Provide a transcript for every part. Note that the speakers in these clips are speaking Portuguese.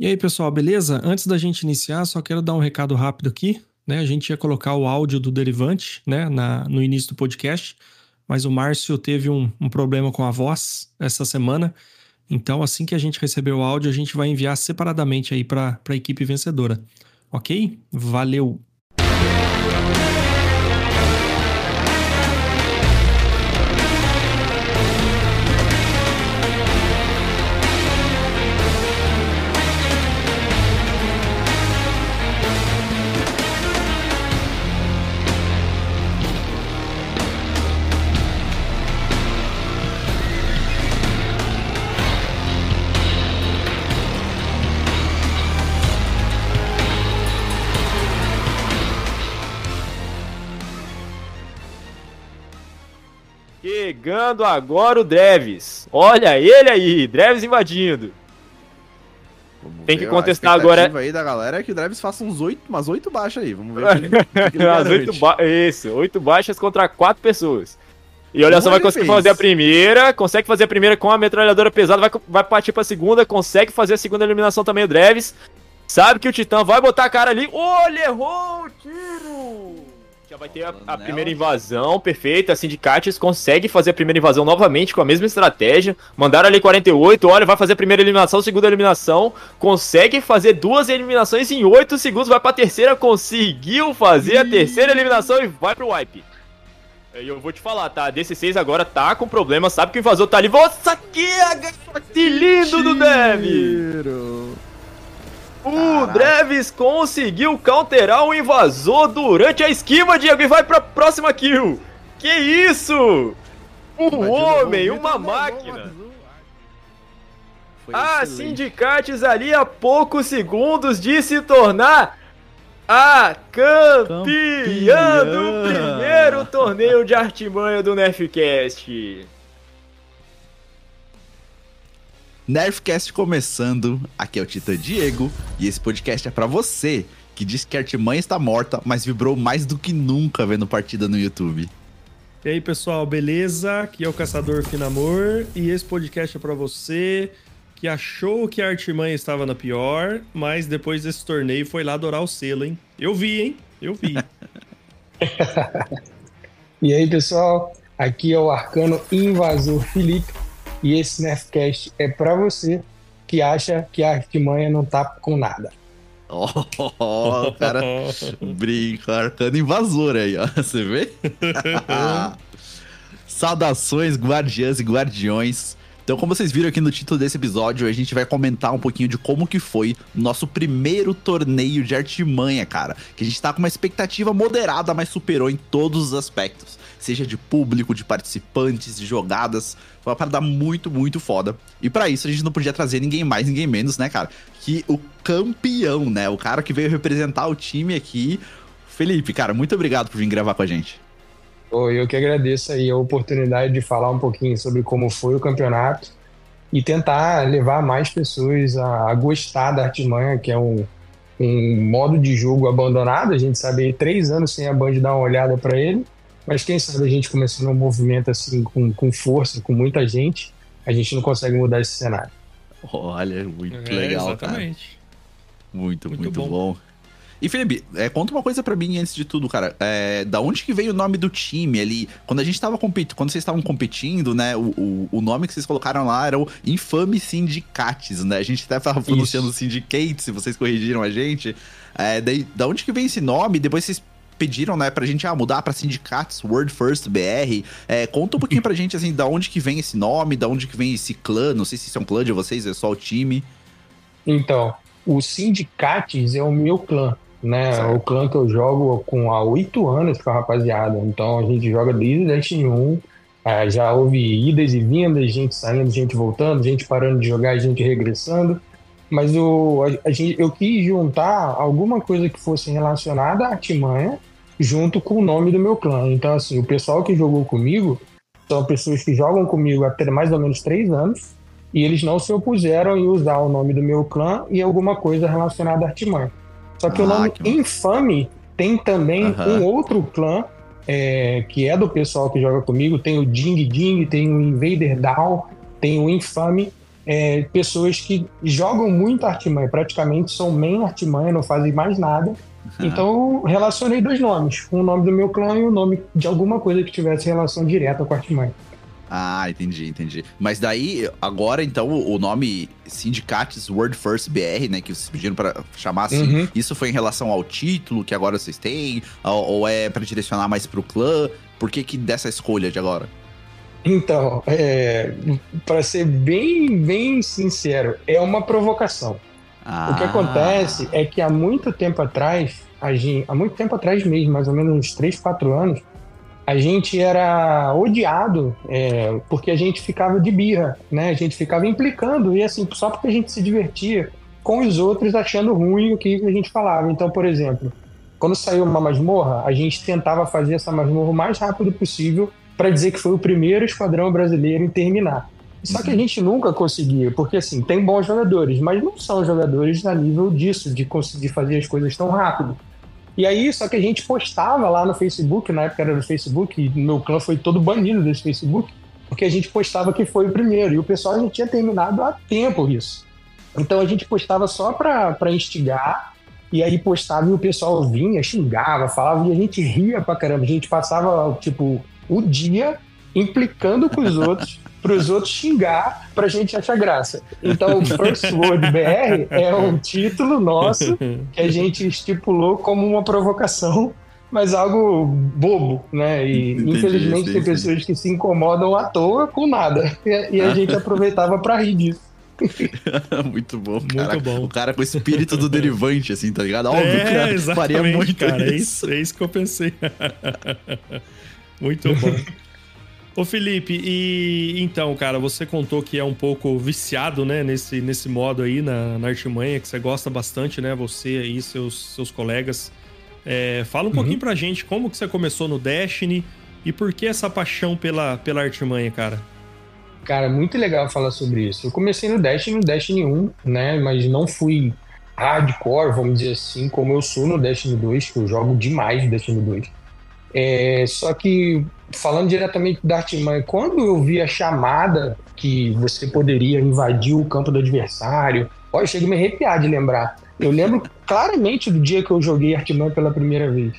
E aí, pessoal, beleza? Antes da gente iniciar, só quero dar um recado rápido aqui. Né? A gente ia colocar o áudio do Derivante né? Na, no início do podcast, mas o Márcio teve um, um problema com a voz essa semana. Então, assim que a gente receber o áudio, a gente vai enviar separadamente aí para a equipe vencedora. Ok? Valeu! Chegando agora o Dreves. Olha ele aí, Dreves invadindo. Vamos Tem que ver, contestar a agora- aí da galera é que o Dreves faça uns oito, umas oito baixas aí. Vamos ver. que que ele As garante. oito ba Isso, oito baixas contra quatro pessoas. E olha Como só, vai conseguir fez? fazer a primeira, consegue fazer a primeira com a metralhadora pesada, vai, vai partir pra segunda, consegue fazer a segunda eliminação também o Dreves. Sabe que o Titã vai botar a cara ali. Olha, errou o tiro! Já vai ter a, a primeira invasão, perfeita. A Sindicates consegue fazer a primeira invasão novamente com a mesma estratégia. Mandaram ali 48, olha, vai fazer a primeira eliminação, segunda eliminação. Consegue fazer duas eliminações em 8 segundos, vai pra terceira, conseguiu fazer a terceira eliminação e vai pro wipe. E eu vou te falar, tá? A DC6 agora tá com problema, sabe que o invasor tá ali. Nossa, que lindo do Dev! O. Dreves conseguiu counterar o invasor durante a esquiva, Diego, e vai pra próxima kill. Que isso? Um homem, uma máquina. A excelente. Sindicates ali a poucos segundos de se tornar a campeã, Campeã. do primeiro torneio de artimanha do Nerfcast. Nerfcast começando, aqui é o Titã Diego e esse podcast é pra você que diz que a artimanha está morta, mas vibrou mais do que nunca vendo partida no YouTube. E aí, pessoal, beleza? Aqui é o Caçador Finamor e esse podcast é pra você que achou que a Artimanha estava na pior, mas depois desse torneio foi lá adorar o selo, hein? Eu vi, hein? Eu vi. E aí, pessoal, aqui é o Arcano Invasor Felipe e esse Nerfcast é pra você que acha que a artimanha não tá com nada. Oh, o cara brinca, arcano invasor aí, ó. Você vê? Saudações, guardiãs e guardiões. Então, como vocês viram aqui no título desse episódio, a gente vai comentar um pouquinho de como que foi nosso primeiro torneio de artimanha, cara. Que a gente tá com uma expectativa moderada, mas superou em todos os aspectos. Seja de público, de participantes, de jogadas. Foi uma parada muito, muito foda. E pra isso a gente não podia trazer ninguém mais, ninguém menos, né, cara? Que o campeão, né? O cara que veio representar o time aqui. Felipe, cara, muito obrigado por vir gravar com a gente. Pô, Eu que agradeço aí a oportunidade de falar um pouquinho sobre como foi o campeonato e tentar levar mais pessoas a, a gostar da artimanha, que é um, um modo de jogo abandonado. A gente sabe aí, três anos sem a Band dar uma olhada para ele, mas quem sabe a gente começando um movimento assim com, com força, com muita gente, a gente não consegue mudar esse cenário. Olha, muito É, legal, cara. exatamente. Muito, Muito muito, bom. bom. E Felipe, é, conta uma coisa para mim antes de tudo, cara. É, da onde que veio o nome do time ali? Quando a gente tava competindo, quando vocês estavam competindo, né? O, o, o, nome que vocês colocaram lá era o Infame Sindicates, né? A gente até tava pronunciando Syndicate, se vocês corrigiram a gente. É, daí, da onde que vem esse nome? Depois vocês pediram, né, pra gente ah, mudar pra Sindicates World First BR. É, conta um pouquinho pra gente, assim, da onde que vem esse nome, da onde que vem esse clã. Não sei se isso é um clã de vocês, é só o time. Então, o Sindicates é o meu clã né? Certo. O clã que eu jogo com há oito anos com a rapaziada. Então a gente joga desde Destiny 1. É, já houve idas e vindas, gente saindo, gente voltando, gente parando de jogar, gente regressando. Mas o, a, a gente, eu quis juntar alguma coisa que fosse relacionada à artimanha junto com o nome do meu clã. Então, assim, o pessoal que jogou comigo são pessoas que jogam comigo há mais ou menos três anos e eles não se opuseram em usar o nome do meu clã e alguma coisa relacionada à artimanha. Só que ah, o nome que... Infame tem também um outro clã é, que é do pessoal que joga comigo. Tem o Ding Ding, tem o Invader Down, tem o Infame. É, pessoas que jogam muito artimanha, praticamente são main artimanha, não fazem mais nada. Uhum. Então relacionei dois nomes, o nome do meu clã e o nome de alguma coisa que tivesse relação direta com a artimanha. Ah, entendi, entendi. Mas daí, agora então, o nome Syndicates World First BR, né, que vocês pediram para chamar assim, uhum. isso foi em relação ao título que agora vocês têm? Ou, ou é para direcionar mais pro clã? Por que que dessa escolha de agora? Então, é, para ser bem, bem sincero, é uma provocação. Ah. O que ah. acontece é que há muito tempo atrás, a gente, há muito tempo atrás mesmo, mais ou menos uns 3, 4 anos, a gente era odiado é, porque a gente ficava de birra, né? A gente ficava implicando e assim, só porque a gente se divertia com os outros achando ruim o que a gente falava. Então, por exemplo, quando saiu uma masmorra, a gente tentava fazer essa masmorra o mais rápido possível para dizer que foi o primeiro esquadrão brasileiro em terminar. Só que a gente nunca conseguia, porque assim, tem bons jogadores, mas não são jogadores a nível disso, de conseguir fazer as coisas tão rápido. E aí, só que a gente postava lá no Facebook, na época era do Facebook, meu clã foi todo banido desse Facebook, porque a gente postava que foi o primeiro, e o pessoal já tinha terminado há tempo isso. Então a gente postava só para instigar, e aí postava e o pessoal vinha, xingava, falava, e a gente ria pra caramba. A gente passava, tipo, o dia implicando com os outros para os outros xingar para a gente achar graça. Então, o First Word BR é um título nosso que a gente estipulou como uma provocação, mas algo bobo, né? E Entendi, infelizmente sim, tem sim. pessoas que se incomodam à toa com nada. E, e a gente aproveitava para rir disso. muito bom, cara. Muito bom. O cara com o espírito do derivante, assim, tá ligado? Óbvio, é, cara, faria muito cara, isso. É isso. É isso que eu pensei. muito bom. Ô Felipe, e então, cara, você contou que é um pouco viciado, né, nesse, nesse modo aí na, na artimanha, que você gosta bastante, né, você aí, seus, seus colegas. É, fala um uhum. pouquinho pra gente como que você começou no Destiny e por que essa paixão pela, pela artimanha, cara? Cara, muito legal falar sobre isso. Eu comecei no Destiny, no Destiny 1, né, mas não fui hardcore, vamos dizer assim, como eu sou no Destiny 2, que eu jogo demais no Destiny 2. É, só que, falando diretamente da Artimanha, quando eu vi a chamada que você poderia invadir o campo do adversário, olha, chega a me arrepiar de lembrar. Eu lembro claramente do dia que eu joguei Artimanha pela primeira vez.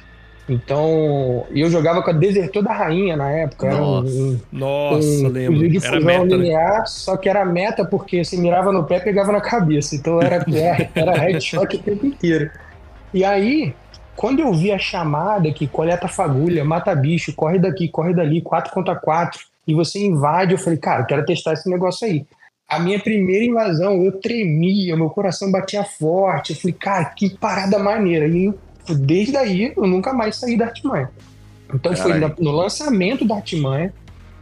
Então, eu jogava com a Desertor da Rainha na época. Nossa, era um, nossa um, lembro. de fusão meta, né? linear, né? só que era meta porque se mirava no pé pegava na cabeça. Então era, era headshot o tempo inteiro. E aí, quando eu vi a chamada que coleta fagulha, mata bicho, corre daqui, corre dali, 4 contra 4, e você invade, eu falei, cara, quero testar esse negócio aí. A minha primeira invasão, eu tremia, meu coração batia forte. Eu falei, cara, que parada maneira. E desde aí, eu nunca mais saí da Artimanha. Então foi no lançamento da Artimanha,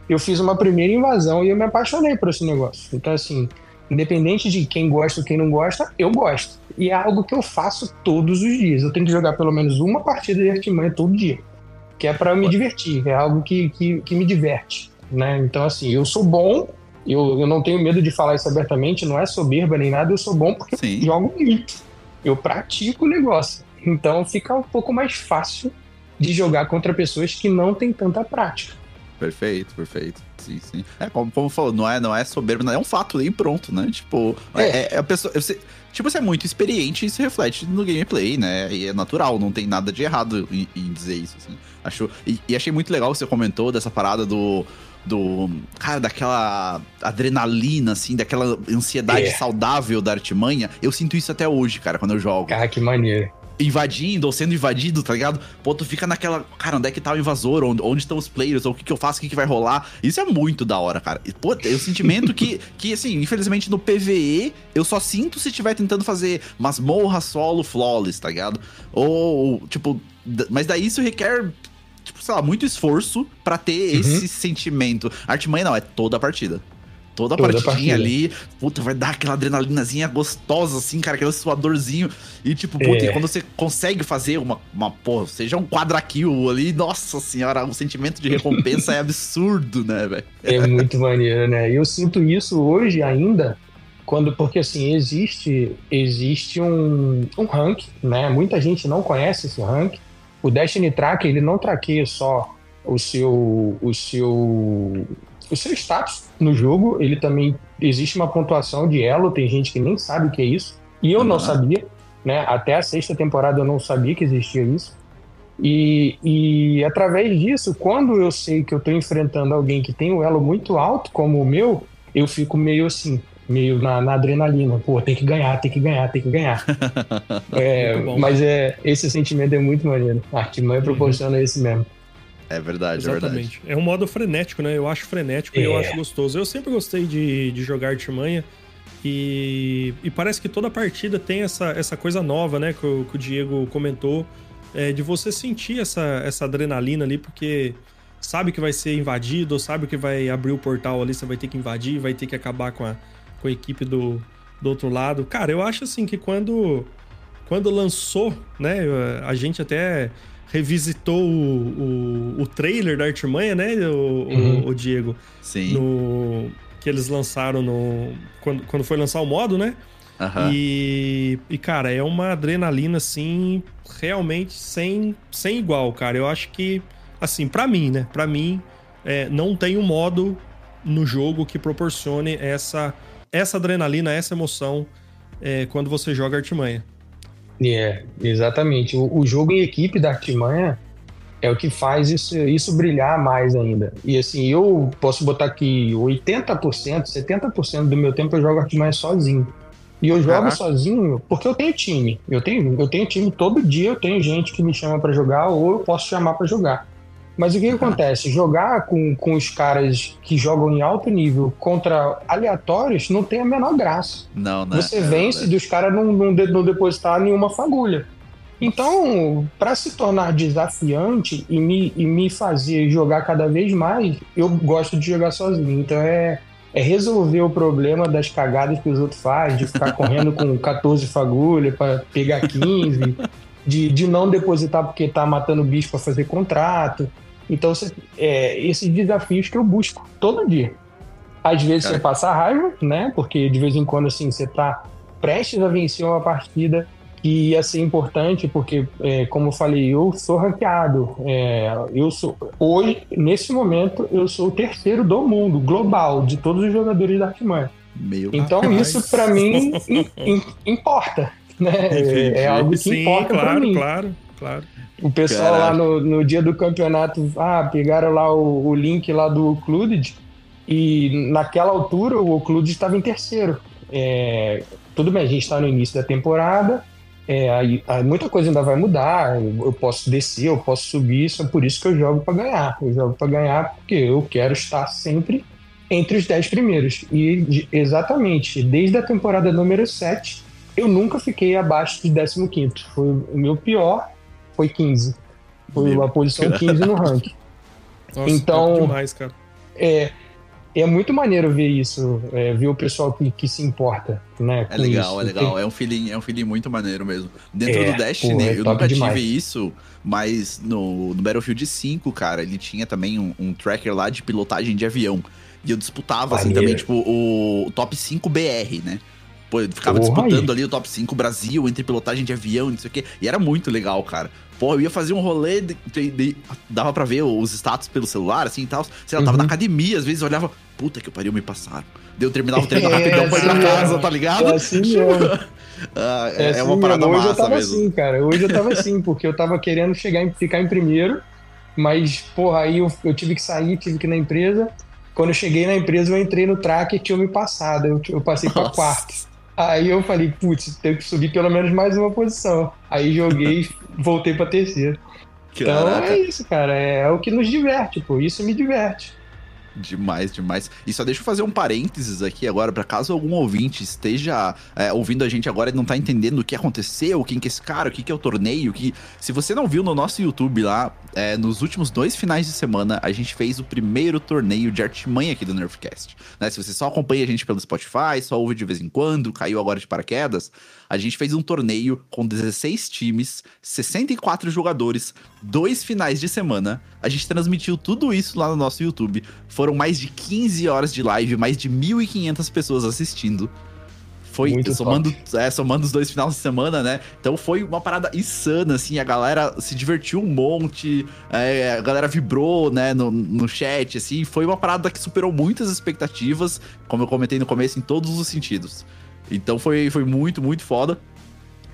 eu fiz uma primeira invasão e eu me apaixonei por esse negócio. Então, assim, Independente de quem gosta ou quem não gosta, eu gosto. E é algo que eu faço todos os dias. Eu tenho que jogar pelo menos uma partida de artimanha todo dia. Que é para me divertir, é algo que, que, que, me diverte. Né? Então, assim, eu sou bom, eu, eu não tenho medo de falar isso abertamente, não é soberba nem nada, eu sou bom porque Sim. jogo muito. Eu pratico o negócio. Então fica um pouco mais fácil de jogar contra pessoas que não têm tanta prática. Perfeito, perfeito. Sim, sim. É, como, como falou, não é, não é soberbo, não é um fato ali pronto, né? Tipo, é. É, é a pessoa. Você, tipo, você é muito experiente e isso reflete no gameplay, né? E é natural, não tem nada de errado em, em dizer isso, assim. Acho, e, e, achei muito legal que você comentou dessa parada do. Do. Cara, daquela adrenalina, assim, daquela ansiedade é. saudável da artimanha. Eu sinto isso até hoje, cara, quando eu jogo. Cara, que maneiro invadindo ou sendo invadido, tá ligado? Pô, tu fica naquela. Cara, onde é que tá o invasor? Onde, onde estão os players? Ou o que, que eu faço? O que, que vai rolar? Isso é muito da hora, cara. E, pô, o sentimento que, que, assim, infelizmente no PVE eu só sinto se estiver tentando fazer masmorra solo flawless, tá ligado? Ou, tipo. Mas daí isso requer tipo, sei lá, muito esforço para ter uhum. esse sentimento. Artimanha não, é toda a partida toda a toda partidinha ali, puta, vai dar aquela adrenalinazinha gostosa, assim, cara, aquele suadorzinho. E tipo, puta, é. e quando você consegue fazer uma, uma porra, seja um quadra kill ali, nossa senhora, o sentimento de recompensa é absurdo, né, velho? É muito maneiro, né? E eu sinto isso hoje ainda, quando, porque assim, existe, existe um, um rank, né? Muita gente não conhece esse rank. O Destiny Track, ele não traqueia só o seu, o seu o seu status no jogo, ele também existe uma pontuação de elo, tem gente que nem sabe o que é isso, e eu uhum. não sabia, né? Até a sexta temporada eu não sabia que existia isso. E, e através disso, quando eu sei que eu estou enfrentando alguém que tem um elo muito alto, como o meu, eu fico meio assim, meio na, na adrenalina. Pô, tem que ganhar, tem que ganhar, tem que ganhar. é, mas é, esse sentimento é muito maneiro. A Artimanha proporciona uhum. esse mesmo. É verdade, Exatamente. é verdade. É um modo frenético, né? Eu acho frenético é. e eu é. acho gostoso. Eu sempre gostei de, de jogar Artimanha. E, e parece que toda partida tem essa, essa coisa nova, né? Que o, que o Diego comentou. É, de você sentir essa, essa adrenalina ali, porque sabe que vai ser invadido, sabe que vai abrir o portal ali, você vai ter que invadir, vai ter que acabar com a, com a equipe do, do outro lado. Cara, eu acho assim que quando, quando lançou, né? A gente até revisitou o, o, o trailer da Artimanha, né, o, uhum. o, Diego? Sim. No, que eles lançaram no. Quando, quando foi lançar o modo, né? Uhum. E, e, cara, é uma adrenalina, assim, realmente sem, sem igual, cara. Eu acho que, assim, para mim, né? Para mim, é, não tem um modo no jogo que proporcione essa, essa adrenalina, essa emoção é, quando você joga Artimanha. É, exatamente. O, o, jogo em equipe da Artimanha é o que faz isso, isso brilhar mais ainda. E assim, eu posso botar aqui 80%, 70% do meu tempo eu jogo Artimanha sozinho. E eu jogo Caraca. sozinho porque eu tenho time. Eu tenho, eu tenho time todo dia, eu tenho gente que me chama para jogar ou eu posso chamar para jogar. Mas o que, que acontece? Jogar com, com os caras que jogam em alto nível contra aleatórios não tem a menor graça. Não, né? Você vence dos caras não, não, não depositar nenhuma fagulha. Então, para se tornar desafiante e me, e me fazer jogar cada vez mais, eu gosto de jogar sozinho. Então é, é resolver o problema das cagadas que os outros fazem, de ficar correndo com 14 fagulhas para pegar 15, de, de não depositar porque tá matando bicho para fazer contrato. Então, é, esses desafios que eu busco todo dia. Às vezes Cara. você passa raiva, né? Porque de vez em quando, assim, você tá prestes a vencer uma partida que ia ser importante, porque, é, como eu falei, eu sou ranqueado. É, eu sou, hoje, nesse momento, eu sou o terceiro do mundo, global, de todos os jogadores da Artimanha. Meu então, rapaz. isso para mim importa. Né? É, é algo que Sim, importa claro, para mim. Claro, claro. O pessoal Caraca. lá no, no dia do campeonato, ah, pegaram lá o, o link lá do Ocluded e naquela altura o Ocluded estava em terceiro. É, tudo bem, a gente está no início da temporada, é, aí, aí muita coisa ainda vai mudar, eu, eu, posso descer, eu posso subir, isso é por isso que eu jogo para ganhar. Eu jogo para ganhar porque eu quero estar sempre entre os 10 primeiros. E exatamente, desde a temporada número 7, eu nunca fiquei abaixo de 15. Foi o meu pior foi 15. Foi Meu a posição 15 no ranking. Nossa, então, é demais, cara. É, é muito maneiro ver isso, é, ver o pessoal que, que se importa, né? É legal, isso. é legal. Tem... É um feeling, é um feeling muito maneiro mesmo. Dentro é, do Destiny, porra, é eu nunca demais. tive isso, mas no, no, Battlefield 5, cara, ele tinha também um, um, tracker lá de pilotagem de avião. E eu disputava, assim, também, tipo, o, o top 5 BR, né? Pô, eu ficava Porra disputando aí. ali o top 5 Brasil entre pilotagem de avião, não sei o quê. E era muito legal, cara. Pô, eu ia fazer um rolê, de, de, de, dava pra ver os status pelo celular, assim e tal. Sei lá, uhum. tava na academia, às vezes olhava, puta que pariu, me passaram. Daí eu terminava o treino é, rapidão pra ir pra casa, tá ligado? É assim. Ah, é, é, uma parada hoje massa eu tava mesmo. assim, cara. Hoje eu tava assim, porque eu tava querendo chegar em, ficar em primeiro, mas, porra, aí eu, eu tive que sair, tive que ir na empresa. Quando eu cheguei na empresa, eu entrei no track e tinha me passado. Eu, eu passei pra Nossa. quarto. Aí eu falei, putz, tenho que subir pelo menos mais uma posição. Aí joguei e voltei pra terceiro. Então é isso, cara. É, o que nos diverte, pô. Isso me diverte. Demais, demais. E só deixa eu fazer um parênteses aqui agora, para caso algum ouvinte esteja é, ouvindo a gente agora e não tá entendendo o que aconteceu, quem que é esse cara, o que, que é o torneio, que se você não viu no nosso YouTube lá, é, nos últimos dois finais de semana, a gente fez o primeiro torneio de artimanha aqui do Nerfcast. Né? Se você só acompanha a gente pelo Spotify, só ouve de vez em quando, caiu agora de paraquedas, a gente fez um torneio com 16 times, 64 jogadores, dois finais de semana. A gente transmitiu tudo isso lá no nosso YouTube. Foram mais de 15 horas de live, mais de 1.500 pessoas assistindo. Foi Muito somando, é, somando os dois finais de semana, né? Então foi uma parada insana, assim. A galera se divertiu um monte, é, a galera vibrou, né, no, no chat, assim. Foi uma parada que superou muitas expectativas, como eu comentei no começo, em todos os sentidos. Então foi, foi muito, muito foda.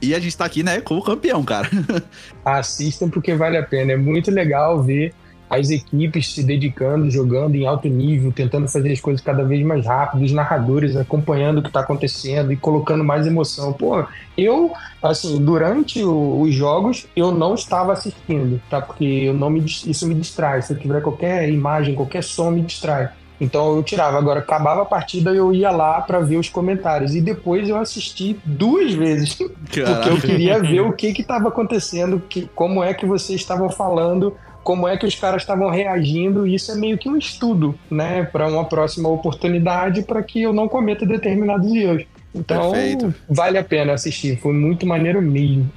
E a gente tá aqui, né, como campeão, cara. Assistam porque vale a pena. É muito legal ver as equipes se dedicando, jogando em alto nível, tentando fazer as coisas cada vez mais rápido, os narradores acompanhando o que está acontecendo e colocando mais emoção. Pô, eu, assim, durante o- os jogos, eu não estava assistindo, tá? Porque eu não me, isso me distrai. Se eu tiver qualquer imagem, qualquer som, me distrai. Então eu tirava. Agora, acabava a partida, eu ia lá para ver os comentários. E depois eu assisti duas vezes. Porque eu queria ver o que estava acontecendo, que, como é que vocês estavam falando, como é que os caras estavam reagindo. E isso é meio que um estudo, né, para uma próxima oportunidade, para que eu não cometa determinados erros. Então, Perfeito. vale a pena assistir. Foi muito maneiro mesmo.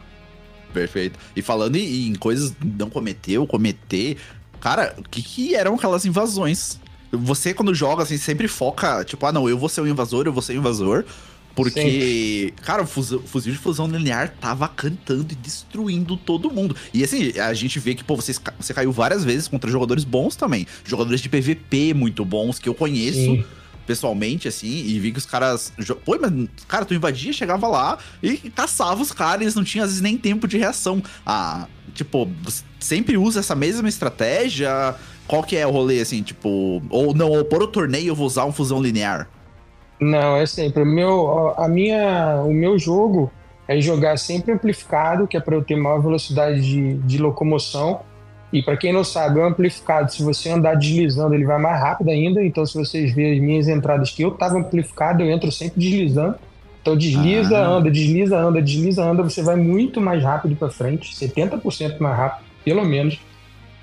Perfeito. E falando em, em coisas não cometeu, cometer, cara, o que, que eram aquelas invasões? Você, quando joga, assim, sempre foca, tipo, ah, não, eu vou ser o invasor, eu vou ser o invasor. Porque, cara, o fuzil, fuzil de fusão linear tava cantando e destruindo todo mundo. E assim, a gente vê que, pô, vocês, ca- você caiu várias vezes contra jogadores bons também. Jogadores de PVP muito bons, que eu conheço Sim. pessoalmente, assim, e vi que os caras. Pô, mas, cara, tu invadia, chegava lá e caçava os caras, eles não tinham às vezes nem tempo de reação. Ah, tipo, você sempre usa essa mesma estratégia? Qual que é o rolê, assim, tipo. Ou não, ou por o torneio eu vou usar um fusão linear. Não, é sempre. O meu, a minha, o meu jogo é jogar sempre amplificado, que é para eu ter maior velocidade de, de locomoção. E para quem não sabe, o amplificado, se você andar deslizando, ele vai mais rápido ainda. Então, se vocês verem as minhas entradas que eu estava amplificado, eu entro sempre deslizando. Então, desliza, Ah. anda, desliza, anda, desliza, anda, você vai muito mais rápido para frente, 70% mais rápido, pelo menos.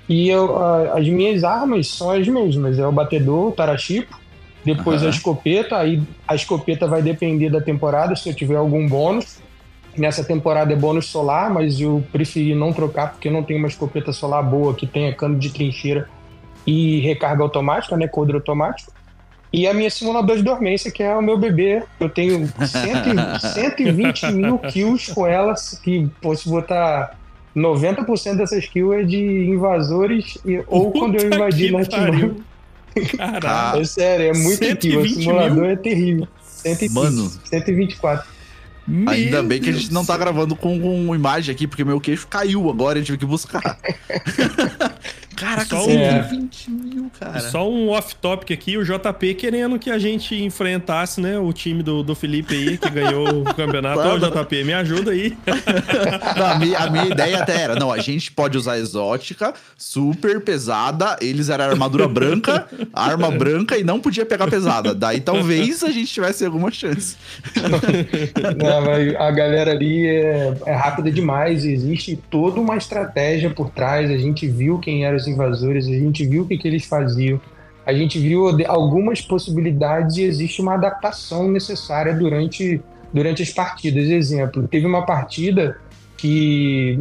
E eu, a- as minhas armas são as mesmas: é o batedor, o tarachipo, depois Aham. a escopeta. Aí a escopeta vai depender da temporada, se eu tiver algum bônus. Nessa temporada é bônus solar, mas eu preferi não trocar porque eu não tenho uma escopeta solar boa que tenha cano de trincheira e recarga automática, né? Coldre automático. E a minha simulador de dormência, que é o meu bebê. Eu tenho 100, 120 mil kills com ela, que posso botar 90% dessas kills é de invasores e- ou quando eu Puta invadi na pariu. Caralho. É sério, é muito 120 kill. O simulador mil? é terrível. 120, Mano. 124. Ainda Meu bem que a gente Deus não tá gravando com, com imagem aqui, porque meu queixo caiu agora, eu tive que buscar. Caraca, Só um- 120 mil, cara. Só um off-topic aqui, o JP querendo que a gente enfrentasse, né, o time do, do Felipe aí, que ganhou o campeonato. Ô. JP, me ajuda aí. Não, a, minha, a minha ideia até era, não, a gente pode usar exótica, super pesada, eles eram armadura branca, arma branca e não podia pegar pesada. Daí talvez a gente tivesse alguma chance. Não, mas a galera ali é, é rápida demais, existe toda uma estratégia por trás. A gente viu quem eram os invasores, a gente viu o que, que eles faziam, a gente viu algumas possibilidades e existe uma adaptação necessária durante, durante as partidas. Exemplo, teve uma partida que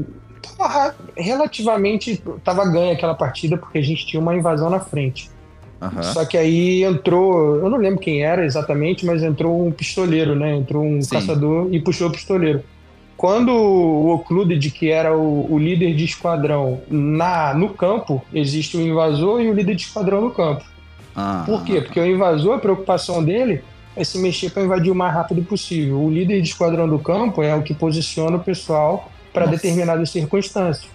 tava relativamente estava ganha aquela partida porque a gente tinha uma invasão na frente. Aham. Só que aí entrou, eu não lembro quem era exatamente, mas entrou um pistoleiro, né? Entrou um Sim. caçador e puxou o pistoleiro. Quando o Ocluded, que era o, o líder de esquadrão, na, no campo, existe o invasor e o líder de esquadrão no campo. Ah, Por quê? Porque o invasor, a preocupação dele é se mexer para invadir o mais rápido possível. O líder de esquadrão do campo é o que posiciona o pessoal para determinadas circunstâncias.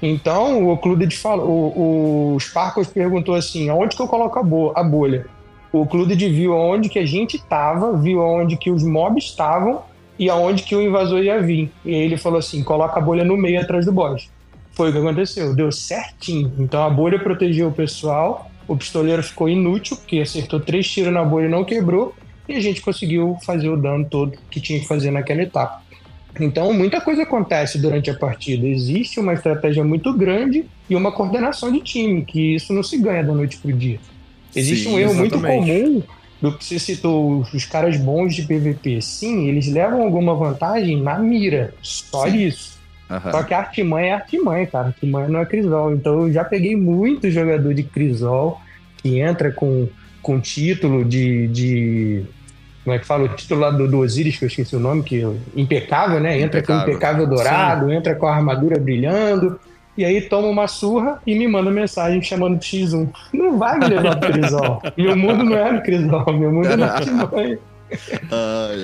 Então, o Ocluded falou, o, o Sparkles perguntou assim: aonde que eu coloco a, bo a bolha? O Ocluded viu aonde que a gente estava, viu aonde que os mobs estavam e aonde que o invasor ia vir. E aí ele falou assim: coloca a bolha no meio atrás do boss. Foi o que aconteceu, deu certinho. Então a bolha protegeu o pessoal, o pistoleiro ficou inútil, porque acertou três tiros na bolha e não quebrou, e a gente conseguiu fazer o dano todo que tinha que fazer naquela etapa. Então, muita coisa acontece durante a partida. Existe uma estratégia muito grande e uma coordenação de time, que isso não se ganha da noite para o dia. Existe Sim, um erro exatamente. muito comum do que você citou, os caras bons de PVP. Sim, eles levam alguma vantagem na mira, só Sim. isso. Uhum. Só que a artimanha é artimanha, cara. Artimanha não é crisol. Então eu já peguei muito jogador de crisol que entra com, com título de, de como é que fala, o título lá do, do Osiris, que eu esqueci o nome, que é impecável, né? Entra impecável. com impecável dourado, Sim. entra com a armadura brilhando, e aí toma uma surra e me manda mensagem chamando de X1. Não vai me levar pro Crisol. meu mundo não é no Crisol, meu mundo é na Artimanha.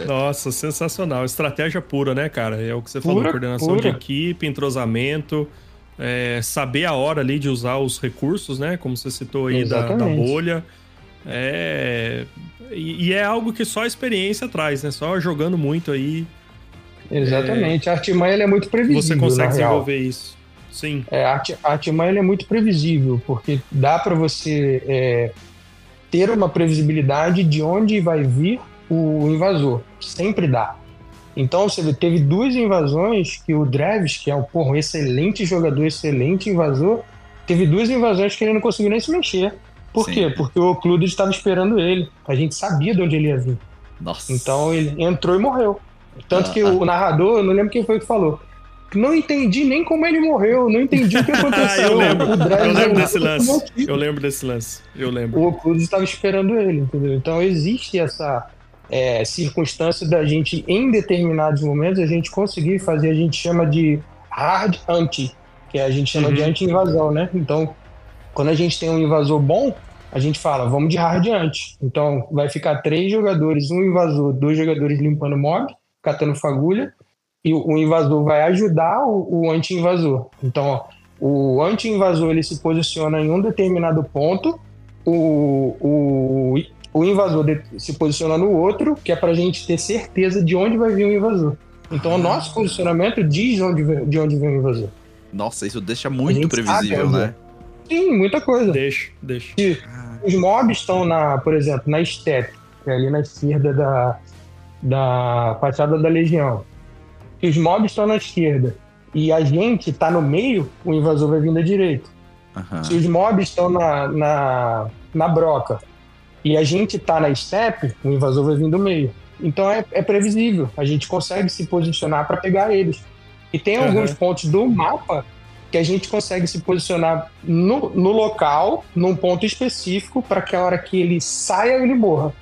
Nossa, sensacional. Estratégia pura, né, cara? É o que você pura, falou: coordenação pura. de equipe, entrosamento, é, saber a hora ali de usar os recursos, né? Como você citou aí da, da, bolha. É, e, e, é algo que só a experiência traz, né? Só jogando muito aí. Exatamente. É, a artimanha é muito previsível. Você consegue desenvolver isso. Sim. É, a, artimanha é muito previsível, porque dá para você é, ter uma previsibilidade de onde vai vir o invasor. Sempre dá. Então, você teve duas invasões que o Dreves, que é um, porra, um excelente jogador, excelente invasor, teve duas invasões que ele não conseguiu nem se mexer. Por Sim. quê? Porque o Clude estava esperando ele. A gente sabia de onde ele ia vir. Nossa. Então ele entrou e morreu. Tanto ah, que o narrador, eu não lembro quem foi que falou. Não entendi nem como ele morreu, não entendi o que aconteceu. eu lembro, eu lembro desse lance. Eu lembro desse lance. Eu lembro. O Cruz estava esperando ele, entendeu? Então existe essa é, circunstância da gente, em determinados momentos, a gente conseguir fazer, a gente chama de hard anti, que a gente chama uhum. de anti-invasão, né? Então, quando a gente tem um invasor bom, a gente fala, vamos de hard anti. Então, vai ficar três jogadores, um invasor, dois jogadores limpando mob, catando fagulha, e o invasor vai ajudar o, o anti-invasor. Então, ó, o anti-invasor ele se posiciona em um determinado ponto, o, o, o invasor se posiciona no outro, que é para a gente ter certeza de onde vai vir o invasor. Então, o nosso posicionamento diz onde, de onde vem o invasor. Nossa, isso deixa muito previsível, né? Sim, muita coisa. Deixa, deixa. E os mobs estão, na, por exemplo, na step, que é ali na esquerda da, da fachada da Legião que os mobs estão na esquerda e a gente está no meio, o invasor vai vir da direita. Uhum. Se os mobs estão na, na, na broca e a gente está na step, o invasor vai vir do meio. Então é, é previsível, a gente consegue se posicionar para pegar eles. E tem uhum. alguns pontos do mapa que a gente consegue se posicionar no, no local, num ponto específico, para que a hora que ele saia, ele morra.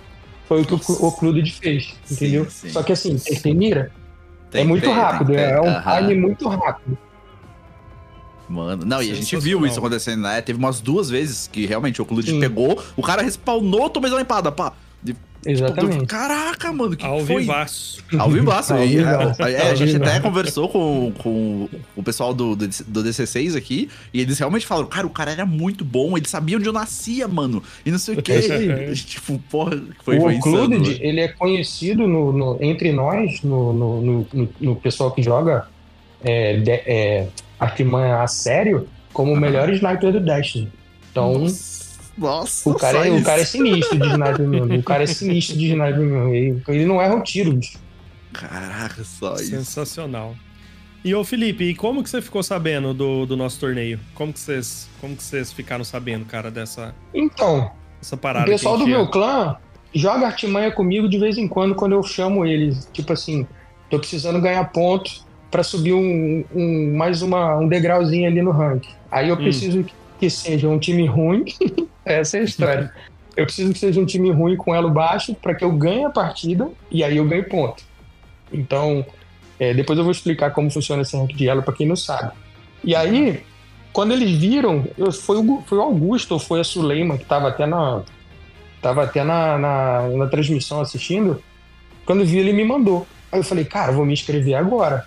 Foi o que o, o Clude fez, entendeu? Sim, sim. Só que assim, tem mira, tem, é muito tem, rápido, tem, é um time muito rápido. Mano, não, e a gente viu isso acontecendo, né? Teve umas duas vezes que realmente o Clude pegou, o cara respawnou, tomou uma empada, pá. Exatamente. Tipo, caraca, mano, que Ao foi? vivaço. Ao vivaço. Ao vivaço. É, é, a gente até conversou com, com o pessoal do, do DC6 aqui, e eles realmente falaram, cara, o cara era muito bom, ele sabia onde eu nascia, mano, e não sei o que. É tipo, porra, foi, o foi insano, ele é conhecido no, no, entre nós, no, no, no, pessoal que joga é, de, é, Artimanha a sério, como o melhor sniper do Destiny. Então... Nossa nossa, o cara, é, o cara é sinistro de sniper mesmo. O cara é sinistro de sniper mesmo. Ele, ele não erra o tiro, bicho. Caraca, só isso. Sensacional. E ô Felipe, e como que você ficou sabendo do, do nosso torneio? Como que vocês, como que vocês ficaram sabendo, cara, dessa Então, essa parada o pessoal do meu clã joga artimanha comigo de vez em quando quando eu chamo eles, tipo assim, tô precisando ganhar pontos para subir um, um, mais uma, um degrauzinho ali no ranking. Aí eu hum. preciso que seja um time ruim. Essa é a história. Eu preciso que seja um time ruim com elo baixo para que eu ganhe a partida e aí eu ganhe ponto. Então, é, depois eu vou explicar como funciona esse rank de elo para quem não sabe. E aí, quando eles viram, foi, o, foi o Augusto ou foi a Suleima, que estava até na, Tava até na, na, na transmissão assistindo. Quando vi, ele me mandou. Aí eu falei, cara, vou me inscrever agora.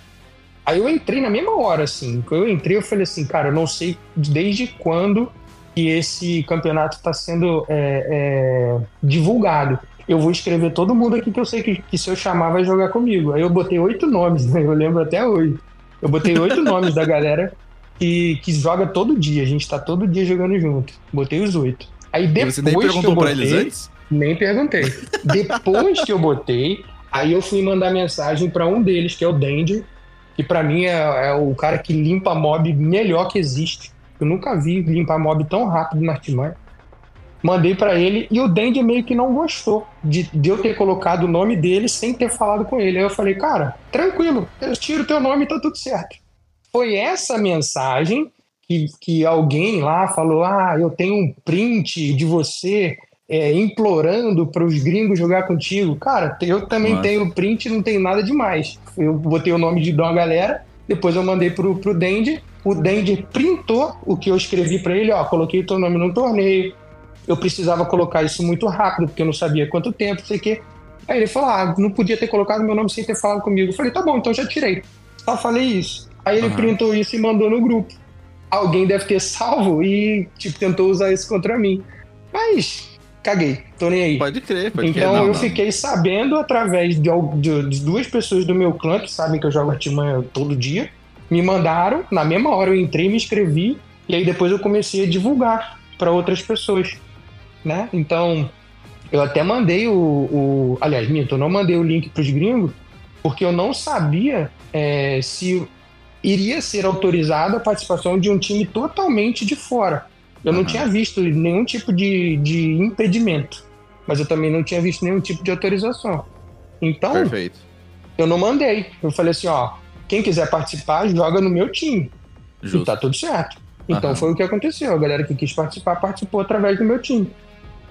Aí eu entrei na mesma hora, assim. Quando eu entrei, eu falei assim, cara, eu não sei desde quando que esse campeonato está sendo é, é, divulgado. Eu vou escrever todo mundo aqui que eu sei que, que se eu chamar vai jogar comigo. Aí eu botei oito nomes, né? Eu lembro até hoje. Eu botei oito nomes da galera que, que joga todo dia. A gente tá todo dia jogando junto. Botei os oito. Aí depois Você nem perguntou que eu botei, eles antes? Nem perguntei. depois que eu botei, aí eu fui mandar mensagem para um deles, que é o Dandy, que para mim é, é, o cara que limpa mob melhor que existe. Eu nunca vi limpar mob tão rápido na Artimanha. Mandei para ele e o Dandy meio que não gostou de, de eu ter colocado o nome dele sem ter falado com ele. Aí eu falei, cara, tranquilo, eu tiro teu nome e tá tudo certo. Foi essa mensagem que, que alguém lá falou: ah, eu tenho um print de você é, implorando para os gringos jogar contigo. Cara, eu também Nossa. tenho print, não tem nada demais. Eu botei o nome de uma galera, depois eu mandei pro, pro Dandy. O Dandy printou o que eu escrevi para ele, ó, coloquei teu nome no torneio. Eu precisava colocar isso muito rápido, porque eu não sabia quanto tempo, sei o quê. Aí ele falou: ah, não podia ter colocado meu nome sem ter falado comigo. Eu falei: tá bom, então já tirei. Só falei isso. Aí ele uhum. printou isso e mandou no grupo. Alguém deve ter salvo e, tipo, tentou usar isso contra mim. Mas, caguei, tô nem aí. Pode crer, pode Então crer. eu não. fiquei sabendo através de, de, de, duas pessoas do meu clã que sabem que eu jogo artimanha todo dia. Me mandaram, na mesma hora eu entrei, me inscrevi, e aí depois eu comecei a divulgar para outras pessoas, né? Então, eu até mandei o. o aliás, minto, eu não mandei o link para os gringos, porque eu não sabia é, se iria ser autorizada a participação de um time totalmente de fora. Eu uhum. não tinha visto nenhum tipo de, de impedimento, mas eu também não tinha visto nenhum tipo de autorização. Então, Perfeito. eu não mandei. Eu falei assim, ó, quem quiser participar, joga no meu time. Justo. E tá tudo certo. Então uhum. foi o que aconteceu. A galera que quis participar, participou através do meu time.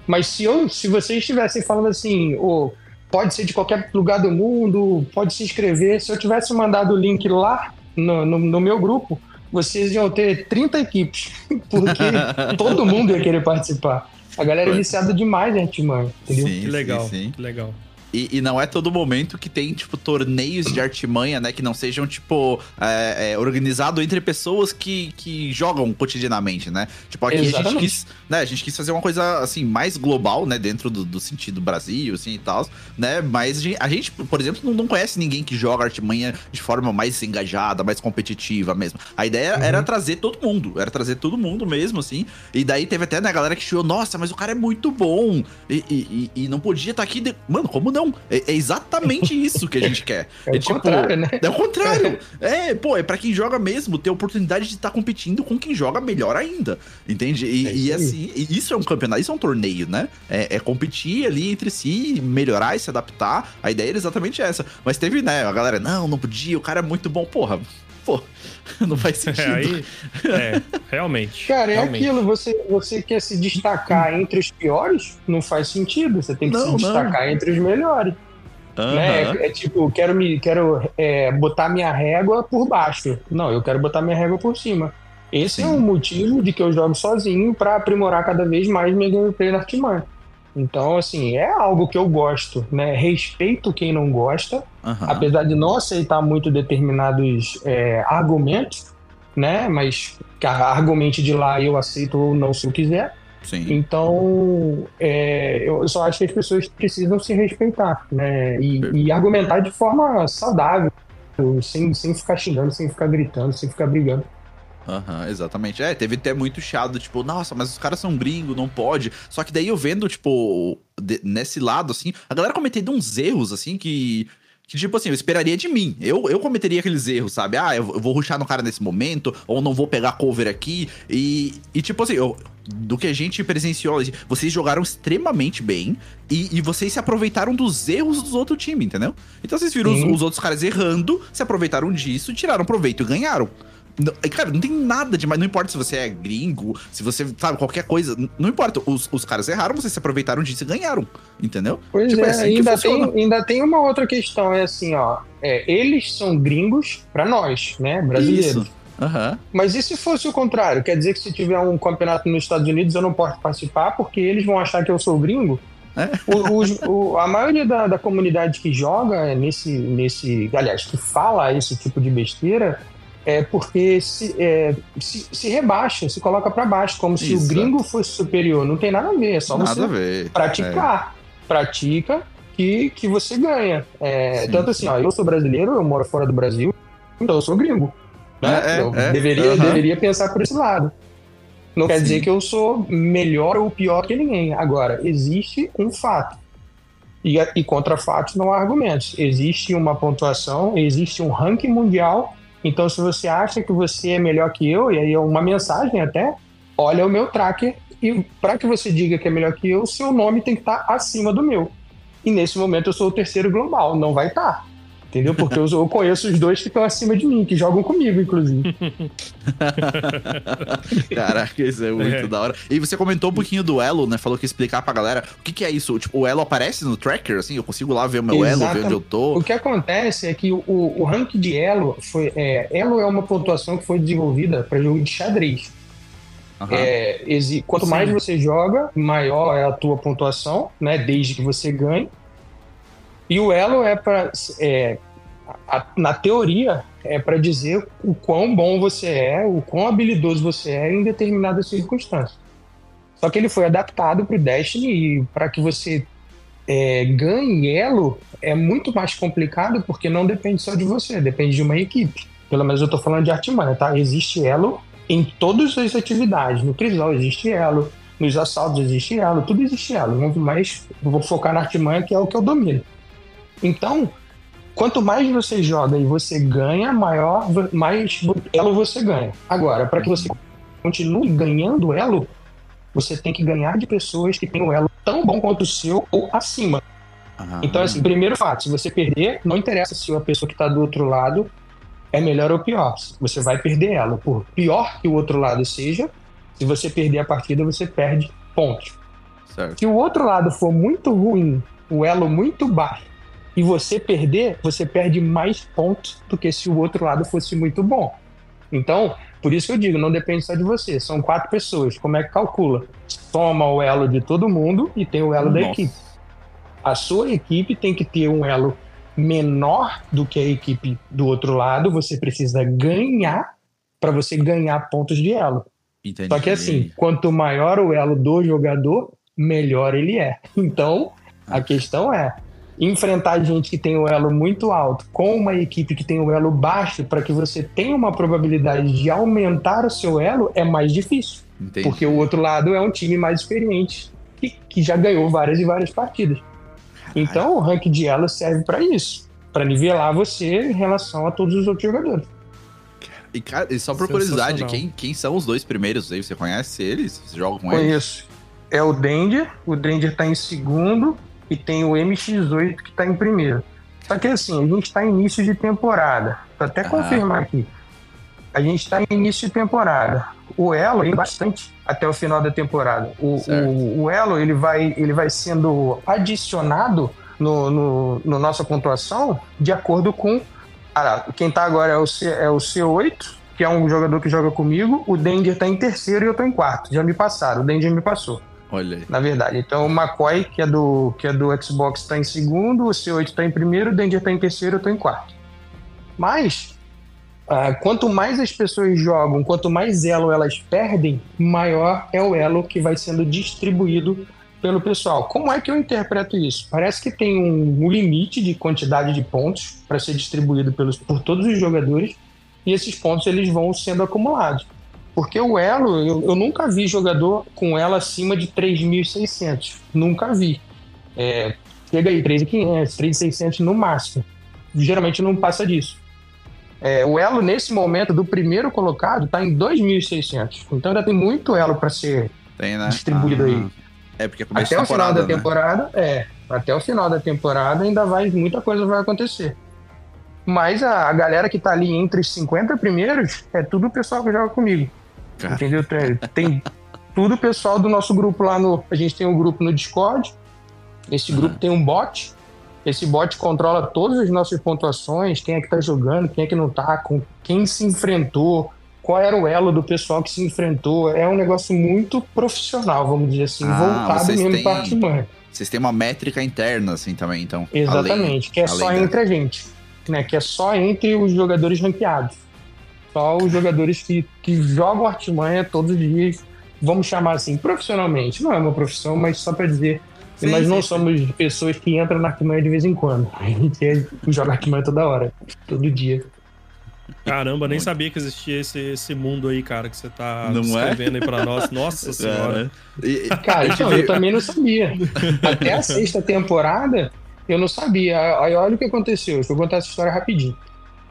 Mas se, eu, se vocês estivessem falando assim, oh, pode ser de qualquer lugar do mundo, pode se inscrever, se eu tivesse mandado o link lá no, no, no meu grupo, vocês iam ter 30 equipes, porque todo mundo ia querer participar. A galera é viciada demais em Artimanha, entendeu? Sim, que legal, sim, sim. que legal. E, e, não é todo momento que tem, tipo, torneios de artimanha, né? Que não sejam, tipo, é, é, organizado entre pessoas que, que jogam cotidianamente, né? Tipo, aqui Exatamente. a gente quis, né? A gente quis fazer uma coisa, assim, mais global, né? Dentro do, do sentido Brasil, assim, e tal, né? Mas a gente, a gente, por exemplo, não, não, conhece ninguém que joga artimanha de forma mais engajada, mais competitiva mesmo. A ideia uhum. era trazer todo mundo, era trazer todo mundo mesmo, assim. E daí teve até, né, a galera que chegou, nossa, mas o cara é muito bom. E, e, e não podia estar tá aqui. De... Mano, como não? Não, é, é exatamente isso que a gente quer. É, é o tipo, contrário, né? É o contrário. É, pô, é pra quem joga mesmo ter a oportunidade de estar tá competindo com quem joga melhor ainda. Entende? E, é e assim, isso é um campeonato, isso é um torneio, né? É, é, competir ali entre si, melhorar e se adaptar. A ideia era exatamente essa. Mas teve, né, a galera, não, não podia, o cara é muito bom. Porra, pô, não faz sentido. É, aí, é realmente. Cara, é realmente. aquilo, você, você quer se destacar entre os piores? Não faz sentido. Você tem que não, se destacar não. entre os melhores. Uhum. Né? É, é, tipo, quero, me, quero é, botar minha régua por baixo. Não, eu quero botar minha régua por cima. Esse é Sim. é um motivo de que eu jogo sozinho para aprimorar cada vez mais minha gameplay na Artman. Então, assim, é algo que eu gosto, né? Respeito quem não gosta, uhum. apesar de não aceitar muito determinados é, argumentos, né? Mas que argumente de lá eu aceito ou não se eu quiser. Sim. Então, é, eu só acho que as pessoas precisam se respeitar, né? E, e argumentar de forma saudável, sem, sem ficar xingando, sem ficar gritando, sem ficar brigando. Aham, uhum, exatamente. É, teve até muito chiado, tipo, nossa, mas os caras são gringos, não pode. Só que daí eu vendo, tipo, de, nesse lado, assim, a galera cometendo uns erros, assim, que. Que, tipo assim, eu esperaria de mim. Eu, eu cometeria aqueles erros, sabe? Ah, eu, eu vou ruxar no cara nesse momento, ou não vou pegar cover aqui. E, e tipo assim, eu, do que a gente presenciou, vocês jogaram extremamente bem e, e vocês se aproveitaram dos erros dos outros times, entendeu? Então vocês viram os, os, outros caras errando, se aproveitaram disso, tiraram proveito e ganharam. Não, cara, não tem nada demais. Não importa se você é gringo, se você sabe qualquer coisa. Não importa. Os, os caras erraram, vocês se aproveitaram disso e ganharam. Entendeu? Pois tipo, é, é assim ainda, tem, ainda tem uma outra questão. É assim, ó. É, eles são gringos para nós, né? Brasileiros. Isso. Uhum. Mas e se fosse o contrário? Quer dizer que se tiver um campeonato nos Estados Unidos eu não posso participar porque eles vão achar que eu sou gringo? É. O, o, a maioria da, da, comunidade que joga nesse, nesse. Aliás, que fala esse tipo de besteira é porque se, é, se, se, rebaixa, se coloca para baixo, como se o gringo fosse superior. Não tem nada a ver, é só nada você praticar. É. Pratica que, que você ganha. É, tanto assim, ó, eu sou brasileiro, eu moro fora do Brasil, então eu sou gringo. Né? É, eu é, deveria, deveria pensar por esse lado. Não quer Sim. dizer que eu sou melhor ou pior que ninguém. Agora, existe um fato. E, e contra fatos não há argumentos. Existe uma pontuação, existe um ranking mundial. Então, se você acha que você é melhor que eu, e aí é uma mensagem até, olha o meu tracker. E para que você diga que é melhor que eu, seu nome tem que estar acima do meu. E nesse momento eu sou o terceiro global, não vai estar. Entendeu? Porque eu, eu conheço os dois que estão acima de mim, que jogam comigo, inclusive. Caraca, isso é muito é. da hora. E você comentou um pouquinho do elo, né? Falou que explicar pra galera o que, que é isso. Tipo, o elo aparece no tracker, assim? Eu consigo lá ver o meu Exatamente. elo, ver onde eu tô. O que acontece é que o, o rank de elo foi. É, elo é uma pontuação que foi desenvolvida para jogo de xadrez. Uhum. É, quanto Sim. mais você joga, maior é a tua pontuação, né? Desde que você ganhe. E o elo é para. É, na teoria, é para dizer o quão bom você é, o quão habilidoso você é em determinadas circunstâncias. Só que ele foi adaptado para o Destiny e para que você é, ganhe elo é muito mais complicado porque não depende só de você, depende de uma equipe. Pelo menos eu estou falando de Artimanha, tá? Existe elo em todas as atividades. No Crisol existe elo, nos assaltos existe elo, tudo existe elo. Mas vou focar na Artimanha, que é o que eu domino. Então, quanto mais você joga e você ganha, maior, mais elo você ganha. Agora, para que você continue ganhando elo, você tem que ganhar de pessoas que têm um elo tão bom quanto o seu ou acima. Uhum. Então, assim, primeiro fato, se você perder, não interessa se a pessoa que está do outro lado é melhor ou pior. Você vai perder ela. Por pior que o outro lado seja, se você perder a partida, você perde pontos. Certo. Se o outro lado for muito ruim, o elo muito baixo, e você perder, você perde mais pontos do que se o outro lado fosse muito bom. Então, por isso que eu digo, não depende só de você. São quatro pessoas. Como é que calcula? Toma o elo de todo mundo e tem o elo Nossa. da equipe. A sua equipe tem que ter um elo menor do que a equipe do outro lado. Você precisa ganhar para você ganhar pontos de elo. Entendi. Só que assim, quanto maior o elo do jogador, melhor ele é. Então, a ah. questão é, enfrentar gente que tem o elo muito alto com uma equipe que tem o elo baixo para que você tenha uma probabilidade de aumentar o seu elo é mais difícil. Entendi. Porque o outro lado é um time mais experiente que, que já ganhou várias e várias partidas. Então o rank de elo serve para isso, para nivelar você em relação a todos os outros jogadores. E, cara, e só por curiosidade, quem, quem são os dois primeiros aí? Você conhece eles? Você joga com Conheço. eles? Conheço. É o Danger, o Danger tá em segundo, e tem o MX8 que está em primeiro. Só que assim, a gente está em início de temporada. Vou até ah. confirmar aqui. A gente está em início de temporada. O Elo tem bastante até o final da temporada. O, o, o, Elo ele vai, ele vai sendo adicionado no, no, no nossa pontuação de acordo com. Ah, quem está agora é o, C, é o C8, que é um jogador que joga comigo. O Danger está em terceiro e eu estou em quarto. Já me passaram. O Danger me passou. Olha aí. Na verdade. Então o McCoy, que é do, que é do Xbox, está em segundo, o C8 está em primeiro, o Danger está em terceiro, eu estou em quarto. Mas, uh, quanto mais as pessoas jogam, quanto mais elo elas perdem, maior é o elo que vai sendo distribuído pelo pessoal. Como é que eu interpreto isso? Parece que tem um, um limite de quantidade de pontos para ser distribuído pelos, por todos os jogadores e esses pontos eles vão sendo acumulados. Porque o elo, eu, eu nunca vi jogador com elo acima de 3.600. Nunca vi. É, chega aí, 3.500, 3.600 no máximo. Geralmente não passa disso. É, o elo, nesse momento, do primeiro colocado, está em 2.600. Então ainda tem muito elo para ser tem, né? distribuído ah, aí. É, porque Até o final da né? temporada, é. Até o final da temporada ainda vai, muita coisa vai acontecer. Mas a, a galera que está ali entre os 50 primeiros é tudo o pessoal que joga comigo. Cara. Entendeu? Tem, tem tudo o pessoal do nosso grupo lá no. A gente tem um grupo no Discord. Esse grupo uhum. tem um bot. Esse bot controla todas as nossas pontuações, quem é que tá jogando, quem é que não tá, com quem se enfrentou, qual era o elo do pessoal que se enfrentou. É um negócio muito profissional, vamos dizer assim, ah, voltado mesmo têm... para Artimanha. Vocês têm uma métrica interna, assim, também, então. Exatamente, além, que é só entre a gente. Né, que é só entre os jogadores ranqueados. Só os jogadores que, que jogam artimanha todos os dias, vamos chamar assim, profissionalmente. Não é uma profissão, mas só para dizer. Sim, nós não sim, somos sim. pessoas que entram na artimanha de vez em quando. A gente é, joga artimanha toda hora, todo dia. Caramba, nem sabia que existia esse, esse mundo aí, cara, que você tá não é? descrevendo é? aí pra nós. Nossa é, senhora. Né? E, cara, então, eu também não sabia. Até a sexta temporada, eu não sabia. Aí olha o que aconteceu. Deixa eu contar essa história rapidinho.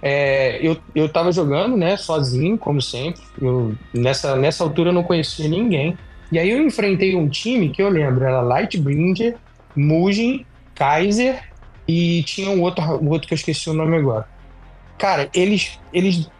É, eu, eu tava jogando, né, sozinho, como sempre. Eu, nessa, nessa altura eu não conhecia ninguém. E aí eu enfrentei um time que eu lembro, era Lightbringer, Mugen, Kaiser e tinha um outro, um outro que eu esqueci o nome agora. Cara, eles, eles,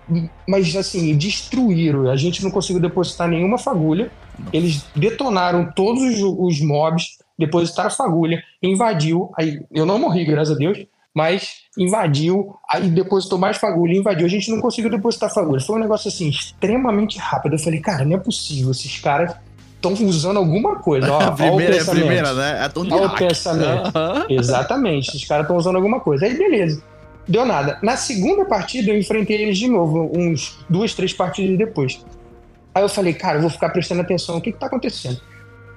mas assim, destruíram. A gente não conseguiu depositar nenhuma fagulha. Eles detonaram todos os, os mobs, depositaram a fagulha, invadiu. Aí eu não morri, graças a Deus, mas invadiu, aí depositou mais fagulha, invadiu. A gente não conseguiu depositar fagulha. Foi um negócio assim extremamente rápido. Eu falei, cara, não é possível. Esses caras estão usando alguma coisa. Ó, a primeira, ó o pensamento. primeira, né? É Olha o pensamento. Exatamente. Esses caras estão usando alguma coisa. Aí, beleza deu nada. Na segunda partida, eu enfrentei eles de novo, uns duas, três partidas depois. Aí eu falei, cara, eu vou ficar prestando atenção, o que que tá acontecendo?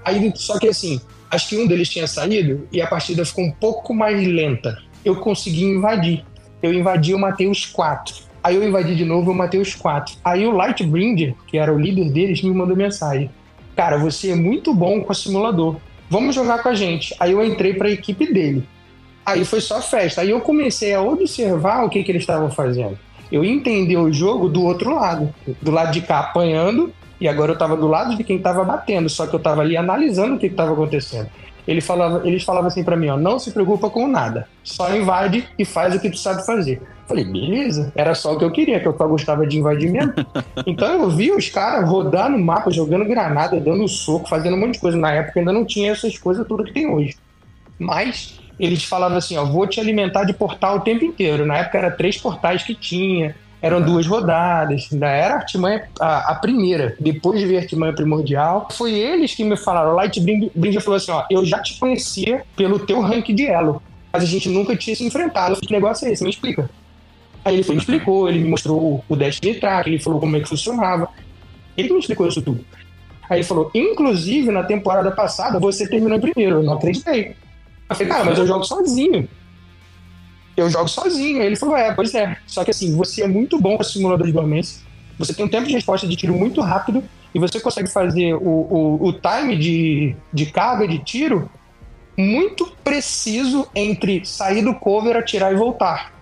Aí, só que assim, acho que um deles tinha saído e a partida ficou um pouco mais lenta. Eu consegui invadir. Eu invadi, eu matei os quatro. Aí eu invadi de novo, eu matei os quatro. Aí o Lightbringer, que era o líder deles, me mandou mensagem. Cara, você é muito bom com o simulador. Vamos jogar com a gente. Aí eu entrei para a equipe dele. Aí foi só festa. Aí eu comecei a observar o que, que eles estavam fazendo. Eu entendi o jogo do outro lado. Do lado de cá apanhando, e agora eu estava do lado de quem estava batendo. Só que eu estava ali analisando o que estava acontecendo. Ele falava, eles falavam assim para mim, ó, não se preocupa com nada, só invade e faz o que tu sabe fazer. Falei, beleza, era só o que eu queria, que eu só gostava de invadir mesmo. então eu vi os caras rodar no mapa, jogando granada, dando soco, fazendo um monte de coisa. Na época ainda não tinha essas coisas tudo que tem hoje. Mas eles falavam assim, ó, vou te alimentar de portal o tempo inteiro. Na época era três portais que tinha, eram duas rodadas, ainda era a artimanha a, a, primeira, depois de ver a artimanha primordial. Foi eles que me falaram, o Light Bringer falou assim, ó, eu já te conhecia pelo teu rank de elo, mas a gente nunca tinha se enfrentado. Que negócio é esse? Me explica. Aí ele foi, me explicou, ele me mostrou o Destiny Track, ele falou como é que funcionava. Ele me explicou isso tudo. Aí ele falou, inclusive na temporada passada você terminou em primeiro, eu não acreditei. Eu falei, cara, mas eu jogo sozinho. Eu jogo sozinho. Aí ele falou, é, pois é. Só que assim, você é muito bom com simulador de dormência. Você tem um tempo de resposta de tiro muito rápido e você consegue fazer o, o, o time de, de carga de tiro muito preciso entre sair do cover, atirar e voltar.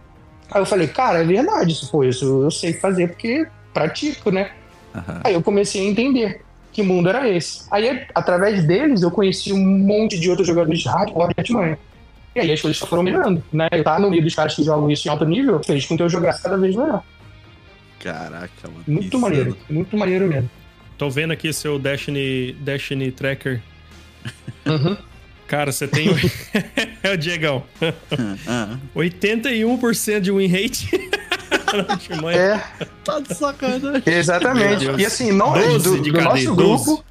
Aí eu falei, cara, é verdade isso, foi isso eu sei fazer porque pratico, né? Uhum. Aí eu comecei a entender que mundo era esse. Aí, através deles, eu conheci um monte de outros jogadores de hardcore e Batman. E aí as coisas só foram melhorando, né? Eu tava no meio dos caras que jogam isso em alto nível, fez com que eu jogasse cada vez melhor. Caraca, mano. Muito maneiro, muito maneiro mesmo. Tô vendo aqui seu Destiny, Destiny Tracker. Uhum. Cara, você tem. é o Diegão. 81% de win rate. é. Tá de sacanagem. Exatamente. E assim, não, do, do nosso grupo.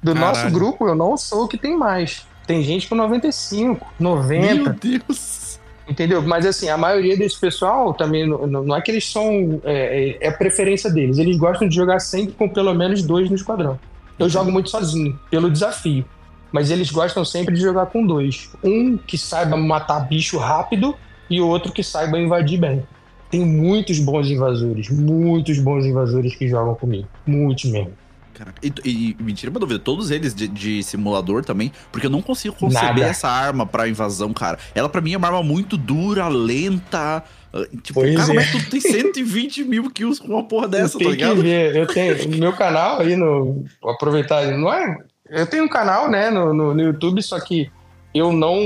Do Caralho. nosso grupo, eu não sou o que tem mais. Tem gente com 95, 90. Meu Deus! Entendeu? Mas assim, a maioria desse pessoal também não, não é que eles são. É, é, é, a preferência deles. Eles gostam de jogar sempre com pelo menos dois no esquadrão. Eu jogo muito sozinho, pelo desafio. Mas eles gostam sempre de jogar com dois. Um que saiba matar bicho rápido e o outro que saiba invadir bem. Tem muitos bons invasores, muitos bons invasores que jogam comigo. Muitos mesmo. Caraca. E, e me tira uma dúvida, todos eles de, de, simulador também, porque eu não consigo conceber Nada. essa arma pra invasão, cara. Ela pra mim é uma arma muito dura, lenta. Ah, tipo, pois cara, é. como é que tu tem 120 mil kills com uma porra dessa, tá ligado? Eu tenho no meu canal aí no. Vou aproveitar, não é. Eu tenho um canal, né, no, no, no YouTube, só que eu não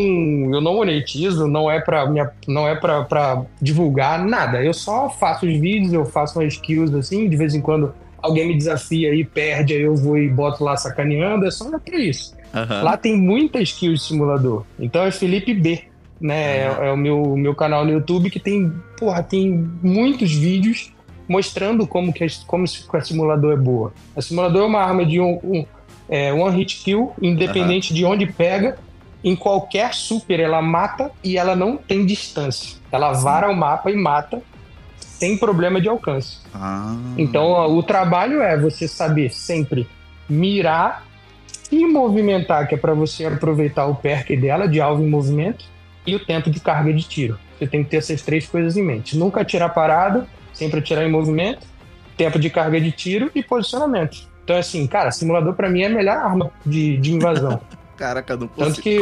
eu não monetizo, não é para não é para divulgar nada. Eu só faço os vídeos, eu faço umas skills assim, de vez em quando alguém me desafia e perde, aí eu vou e boto lá sacaneando, é só para isso. Uhum. Lá tem muita skill de simulador. Então é Felipe B, né? Uhum. É, é, o meu meu canal no YouTube que tem, porra, tem muitos vídeos mostrando como que como a simulador é boa. A simulador é uma arma de um, um é, one hit kill, independente uhum. de onde pega em qualquer super ela mata e ela não tem distância. Ela vara o mapa e mata sem problema de alcance. Ah. Então o trabalho é você saber sempre mirar e movimentar, que é para você aproveitar o perk dela de alvo em movimento e o tempo de carga de tiro. Você tem que ter essas três coisas em mente. Nunca atirar parado, sempre atirar em movimento, tempo de carga de tiro e posicionamento. Então, assim, cara, simulador para mim é a melhor arma de, de invasão. Caraca, não Tanto que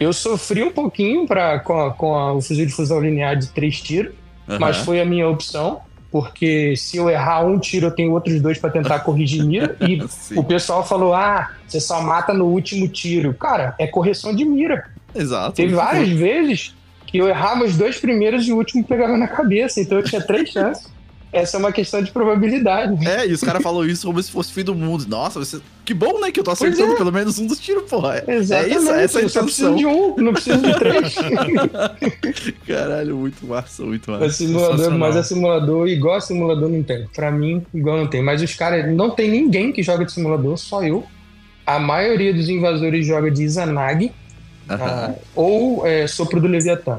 eu sofri um pouquinho pra, com, a, com a, o fuzil de fusão linear de três tiros, uhum. mas foi a minha opção, porque se eu errar um tiro, eu tenho outros dois para tentar corrigir mira. E o pessoal falou: ah, você só mata no último tiro. Cara, é correção de mira. Exato. Teve várias vezes que eu errava os dois primeiros e o último pegava na cabeça, então eu tinha três chances. Essa é uma questão de probabilidade. É, e os caras falam isso como se fosse o fim do mundo. Nossa, você... que bom, né? Que eu tô acertando é. pelo menos um dos tiros, porra. Exatamente. É isso, essa é a intenção. de um, não preciso de três. Caralho, muito massa, muito massa. É simulador, mas é simulador igual a simulador não tem. Pra mim, igual não tem. Mas os caras, não tem ninguém que joga de simulador, só eu. A maioria dos invasores joga de Izanagi uh -huh. Ah, ou é, Sopro do Leviatã.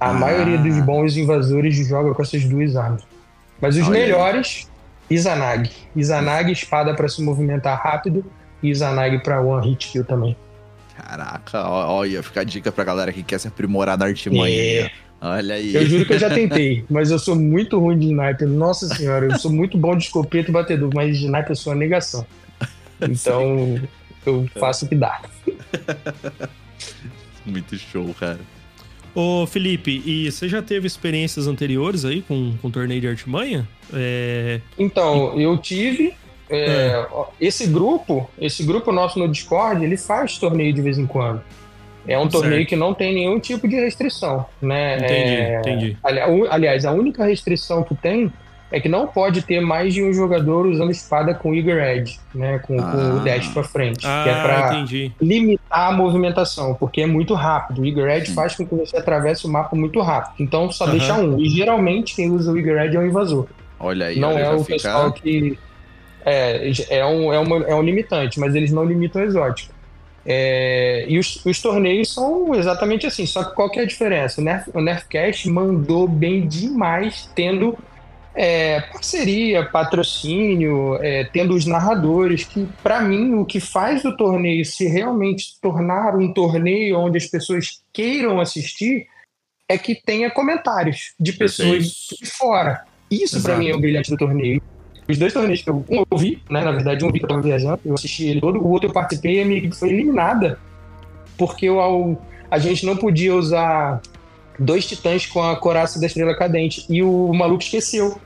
A ah. maioria dos bons invasores joga com essas duas armas. Mas os Olha melhores. Izanagi. Izanagi, espada para se movimentar rápido. E Izanagi para one hit kill também. Caraca, olha, fica a dica pra galera que quer se aprimorar na artimanha. É. Olha aí. Eu juro que eu já tentei, mas eu sou muito ruim de sniper. Nossa senhora, eu sou muito bom de escopeta e batedor, mas de sniper eu sou a negação. Então, eu faço o que dá. muito show, cara. Ô, Felipe, e você já teve experiências anteriores aí com, com torneio de artimanha? É... Então, eu tive. É, é. Esse grupo, esse grupo nosso no Discord, ele faz torneio de vez em quando. É um certo. torneio que não tem nenhum tipo de restrição, né? Entendi, é, entendi. Aliás, a única restrição que tem é que não pode ter mais de um jogador usando espada com Eager Edge, né? Com, ah. com o dash pra frente. Ah, que é pra entendi. limitar a movimentação, porque é muito rápido. O Eager Edge faz com que você atravesse o mapa muito rápido. Então só deixa um. E geralmente quem usa o Eager Edge é um invasor. Olha aí, não olha, é o pessoal que. É, é, um, é, uma, é um limitante, mas eles não limitam o exótico. É, e os, os, torneios são exatamente assim, só que qual que é a diferença? O, Nerf, o Nerfcast mandou bem demais, tendo é, parceria, patrocínio, é, tendo os narradores, que para mim o que faz o torneio se realmente tornar um torneio onde as pessoas queiram assistir é que tenha comentários de pessoas de fora. Isso para mim é o brilhante do torneio. Os dois torneios que eu, um eu vi, né, na verdade, um vi que eu tava viajando, eu assisti ele todo, o outro eu participei e a minha equipe foi eliminada porque eu, ao, a gente não podia usar dois titãs com a coraça da estrela cadente. E o maluco esqueceu.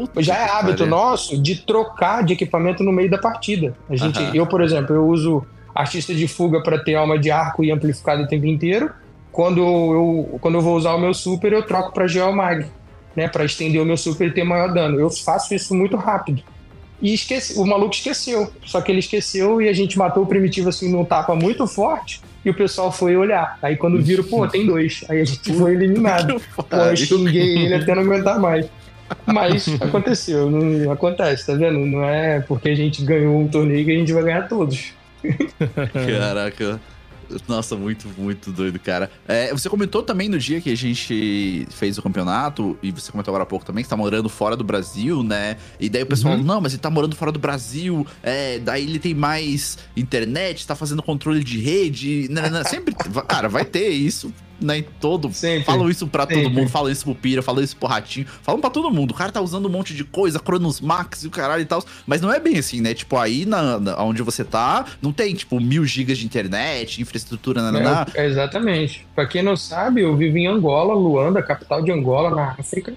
Puta Já é hábito cara. nosso de trocar de equipamento no meio da partida. A gente, Eu, por exemplo, eu uso artista de fuga para ter alma de arco e amplificado o tempo inteiro. Quando eu, quando eu vou usar o meu super, eu troco para Geomag, né? Para estender o meu super e ter maior dano. Eu faço isso muito rápido. E esqueci, o maluco esqueceu. Só que ele esqueceu e a gente matou o primitivo assim num tapa muito forte e o pessoal foi olhar. Aí quando viram, pô, tem dois. Aí a gente foi eliminado. Pô, eu xinguei ele até não aguentar mais. Mas aconteceu, não acontece, tá vendo? Não é porque a gente ganhou um torneio que a gente vai ganhar todos. Caraca. Nossa, muito, muito doido, cara. É, você comentou também no dia que a gente fez o campeonato, e você comentou agora há pouco também, que você tá morando fora do Brasil, né? E daí o pessoal, uhum. não, mas ele tá morando fora do Brasil, é, daí ele tem mais internet, tá fazendo controle de rede. Né, né, né. sempre, cara, vai ter isso né, em todo. Sempre. Falam isso pra Sempre. todo mundo, falam isso pro Pira, falam isso pro Ratinho, falam pra todo mundo. O cara tá usando um monte de coisa, Cronos Max e o caralho e tal. Mas não é bem assim, né? Tipo, aí na, na onde você tá, não tem, tipo, mil gigas de internet, infraestrutura, nananá. É, exatamente. Pra quem não sabe, eu vivo em Angola, Luanda, capital de Angola, na África.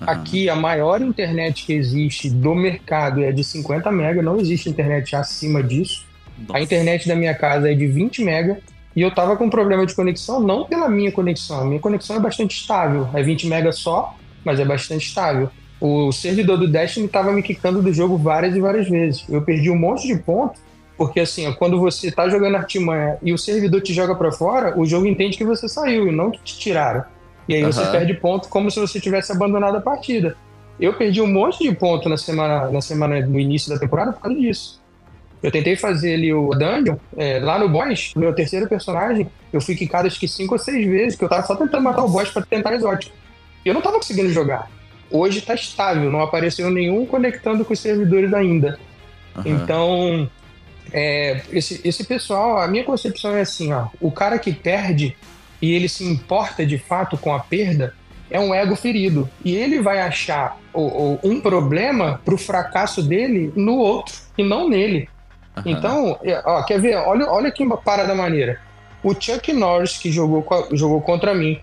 Aqui, a maior internet que existe do mercado é de 50 mega, não existe internet acima disso. Nossa. A internet da minha casa é de 20 mega. E eu tava com problema de conexão, não pela minha conexão. A minha conexão é bastante estável. É 20 MB só, mas é bastante estável. O servidor do Destiny tava me quicando do jogo várias e várias vezes. Eu perdi um monte de ponto, porque assim, quando você tá jogando artimanha e o servidor te joga para fora, o jogo entende que você saiu e não que te tiraram. E aí uhum. você perde ponto como se você tivesse abandonado a partida. Eu perdi um monte de ponto na semana, na semana no início da temporada por causa disso. Eu tentei fazer ali o Dungeon, é, lá no boss, meu terceiro personagem, eu fui quicado acho que cinco ou seis vezes, que eu tava só tentando matar o boss para tentar exótico. E eu não tava conseguindo jogar. Hoje tá estável, não apareceu nenhum conectando com os servidores ainda. Uhum. Então, é, esse, esse pessoal, a minha concepção é assim, ó, o cara que perde e ele se importa de fato com a perda, é um ego ferido. E ele vai achar o, o, um problema pro fracasso dele no outro e não nele. Uhum. Então, é, ó, quer ver? Olha, olha que parada maneira. O Chuck Norris, que jogou, jogou contra mim,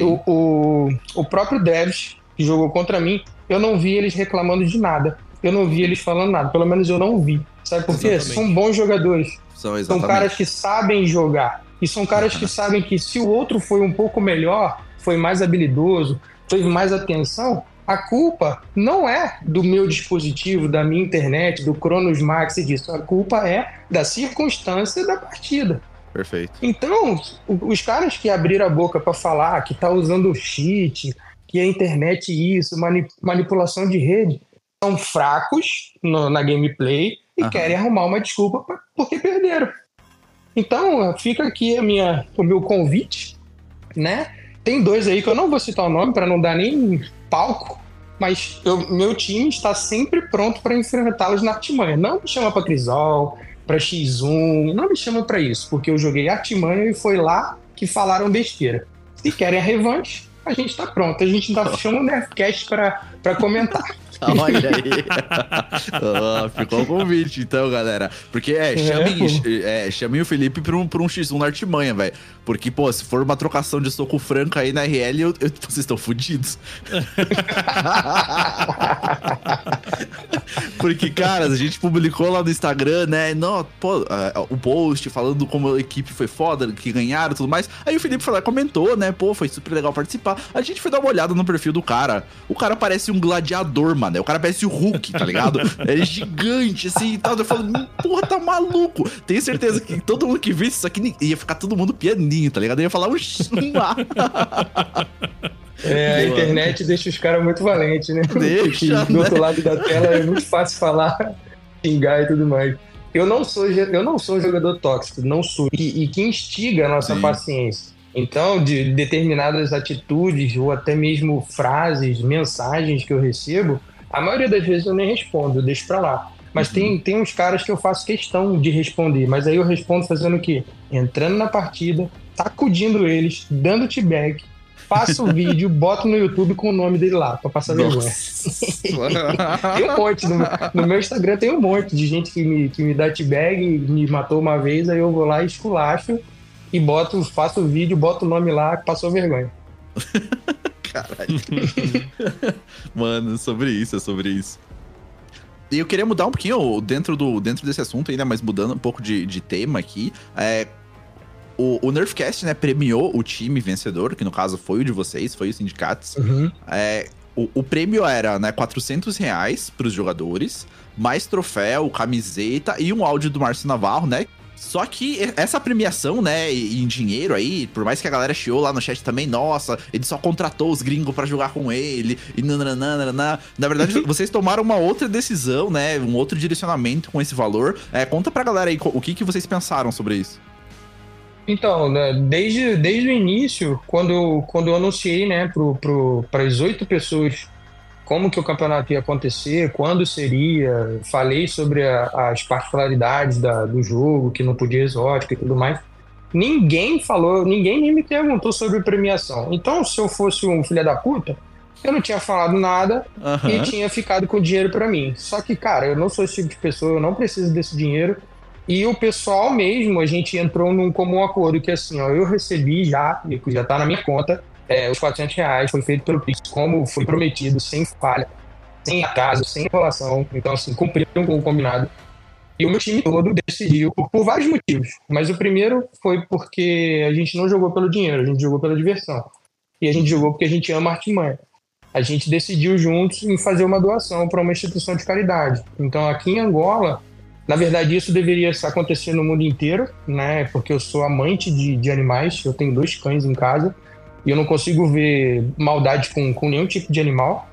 o, o, o próprio Devs, que jogou contra mim, eu não vi eles reclamando de nada. Eu não vi eles falando nada. Pelo menos eu não vi. Sabe por quê? São bons jogadores. São, são caras que sabem jogar. E são caras que sabem que se o outro foi um pouco melhor, foi mais habilidoso, teve mais atenção, a culpa não é do meu dispositivo, da minha internet, do Cronos Max e disso. A culpa é da circunstância da partida. Perfeito. Então, os caras que abriram a boca para falar que tá usando cheat, que a internet isso, manipulação de rede, são fracos no, na gameplay e uhum. querem arrumar uma desculpa pra, porque perderam. Então, fica aqui a minha, o meu convite, né? Tem dois aí que eu não vou citar o nome para não dar nem palco, mas eu, meu time está sempre pronto para enfrentá-los na artimanha. Não me chama para Crisol, para X1, não me chama para isso, porque eu joguei artimanha e foi lá que falaram besteira. Se querem a revanche, a gente está pronto. A gente ainda chama o Nerdcast para comentar. Olha aí. oh, ficou o convite, então, galera. Porque, é, chamem, é, chamem o Felipe pra um, pra um X1 na artimanha, velho. Porque, pô, se for uma trocação de soco franca aí na RL, eu, eu, vocês estão fodidos. Porque, cara, a gente publicou lá no Instagram, né? Não, pô, uh, o post falando como a equipe foi foda, que ganharam e tudo mais. Aí o Felipe falou, comentou, né? Pô, foi super legal participar. A gente foi dar uma olhada no perfil do cara. O cara parece um gladiador, mano mano. O cara parece o Hulk, tá ligado? é gigante, assim e tal. Eu falo, porra, tá maluco. Tenho certeza que todo mundo que visse isso aqui ia ficar todo mundo tá ligado? Eu ia falar, oxi, É, a internet deixa os caras muito valentes, né? Deixa, do né? outro lado da tela é muito fácil falar, xingar e tudo mais. Eu não sou, eu não sou um jogador tóxico, não sou. E, e que instiga a nossa Sim. paciência. Então, de determinadas atitudes ou até mesmo frases, mensagens que eu recebo, a maioria das vezes eu nem respondo, eu deixo pra lá. Mas uhum. tem, tem uns caras que eu faço questão de responder, mas aí eu respondo fazendo o quê? Entrando na partida, sacudindo eles, dando t-bag, faço o vídeo, boto no YouTube com o nome dele lá, pra passar vergonha. tem um monte, no, no, meu Instagram tem um monte de gente que me, que me dá t-bag, me matou uma vez, aí eu vou lá e esculacho e boto, faço o vídeo, boto o nome lá, passou vergonha. Caralho. Mano, sobre isso, é sobre isso. E eu queria mudar um pouquinho dentro, do, dentro desse assunto ainda, mas mudando um pouco de, de tema aqui. É, o, o Nerfcast, né, premiou o time vencedor, que no caso foi o de vocês, foi o Sindicatos. Uhum. É, o, o, prêmio era, né, 400 reais pros jogadores, mais troféu, camiseta e um áudio do Márcio Navarro, né? Só que essa premiação, né, em dinheiro aí, por mais que a galera chiou lá no chat também, nossa, ele só contratou os gringos para jogar com ele, e nananana. Na verdade, vocês tomaram uma outra decisão, né, um outro direcionamento com esse valor. É, conta pra galera aí o que, que vocês pensaram sobre isso. Então, né, desde, desde o início, quando, quando eu anunciei, né, para as oito pessoas como que o campeonato ia acontecer, quando seria, falei sobre a, as particularidades da, do jogo, que não podia exótico e tudo mais. Ninguém falou, ninguém nem me perguntou sobre premiação. Então, se eu fosse um filho da puta, eu não tinha falado nada uhum. e tinha ficado com dinheiro para mim. Só que, cara, eu não sou esse tipo de pessoa, eu não preciso desse dinheiro. E o pessoal mesmo, a gente entrou num comum acordo que assim, ó, eu recebi já, já tá na minha conta, é, os 400 reais foi feito pelo Pix, como foi prometido, sem falha, sem atraso, sem enrolação. Então, assim, cumpriram com o combinado. E o meu time todo decidiu, por, por, vários motivos. Mas o primeiro foi porque a gente não jogou pelo dinheiro, a gente jogou pela diversão. E a gente jogou porque a gente ama artimanha. A gente decidiu juntos em fazer uma doação para uma instituição de caridade. Então, aqui em Angola, na verdade, isso deveria acontecer no mundo inteiro, né? Porque eu sou amante de, de animais, eu tenho dois cães em casa. E eu não consigo ver maldade com, com nenhum tipo de animal.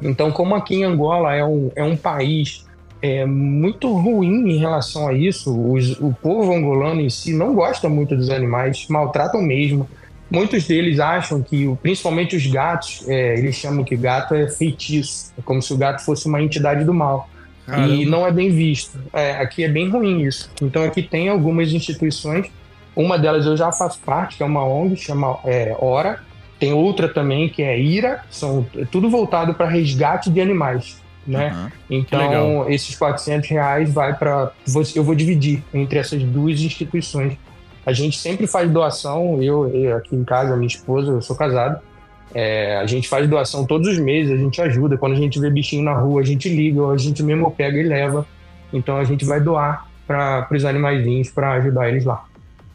Então, como aqui em Angola é um, é um país é muito ruim em relação a isso. Os, o povo angolano em si não gosta muito dos animais, maltratam mesmo. Muitos deles acham que, principalmente os gatos, é, eles chamam que gato é feitiço, é como se o gato fosse uma entidade do mal. Caramba. E não é bem visto. É, aqui é bem ruim isso. Então aqui tem algumas instituições, uma delas eu já faço parte, que é uma ONG, chama é, Hora. Tem outra também que é IRA, são é tudo voltado para resgate de animais. Né? Uhum. Então, esses 400 reais vai para. Eu vou dividir entre essas duas instituições. A gente sempre faz doação, eu, eu aqui em casa, minha esposa, eu sou casado. É, a gente faz doação todos os meses, a gente ajuda. Quando a gente vê bichinho na rua, a gente liga, ou a gente mesmo pega e leva. Então a gente vai doar para os animaizinhos para ajudar eles lá.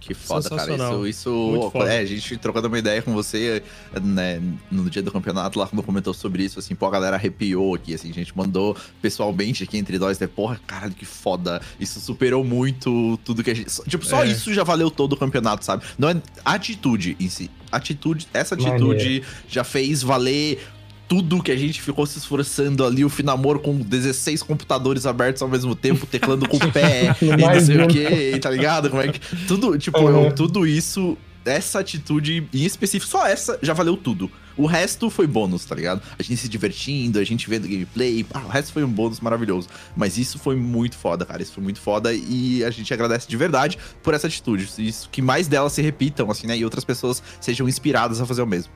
Que foda, cara. Isso, isso. É, a gente trocando uma ideia com você, né, no dia do campeonato, lá quando comentou sobre isso, assim, pô, a galera arrepiou aqui, assim, a gente mandou pessoalmente aqui entre nós, né, porra, caralho, que foda. Isso superou muito tudo que a gente. Tipo, só é. isso já valeu todo o campeonato, sabe? Não é atitude em si. Atitude, essa atitude Maneiro. já fez valer tudo que a gente ficou se esforçando ali, o Finamor com 16 computadores abertos ao mesmo tempo, teclando com o pé e não sei o que, tá ligado? Como é que. Tudo, tipo, uhum. eu, tudo isso, essa atitude em específico, só essa já valeu tudo. O resto foi bônus, tá ligado? A gente se divertindo, a gente vendo gameplay, o resto foi um bônus maravilhoso. Mas isso foi muito foda, cara. Isso foi muito foda e a gente agradece de verdade por essa atitude. Isso que mais delas se repitam, assim, né? E outras pessoas sejam inspiradas a fazer o mesmo.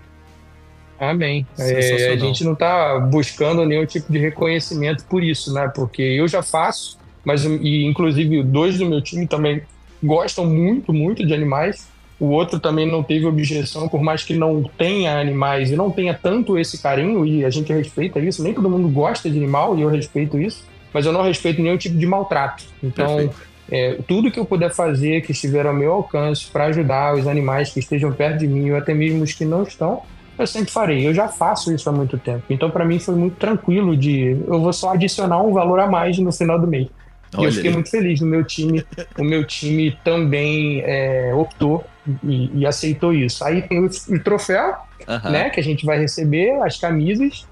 Amém. É, a gente não está buscando nenhum tipo de reconhecimento por isso, né? Porque eu já faço, mas e inclusive dois do meu time também gostam muito, muito de animais. O outro também não teve objeção, por mais que não tenha animais e não tenha tanto esse carinho, e a gente respeita isso. Nem todo mundo gosta de animal e eu respeito isso, mas eu não respeito nenhum tipo de maltrato. Então, é, tudo que eu puder fazer que estiver ao meu alcance para ajudar os animais que estejam perto de mim, ou até mesmo os que não estão, eu sempre farei. Eu já faço isso há muito tempo. Então, para mim, foi muito tranquilo de. Eu vou só adicionar um valor a mais no final do mês. Olha e eu fiquei aí. muito feliz no meu time. o meu time também é, optou e, e, aceitou isso. Aí tem o, o troféu, né? Que a gente vai receber, as camisas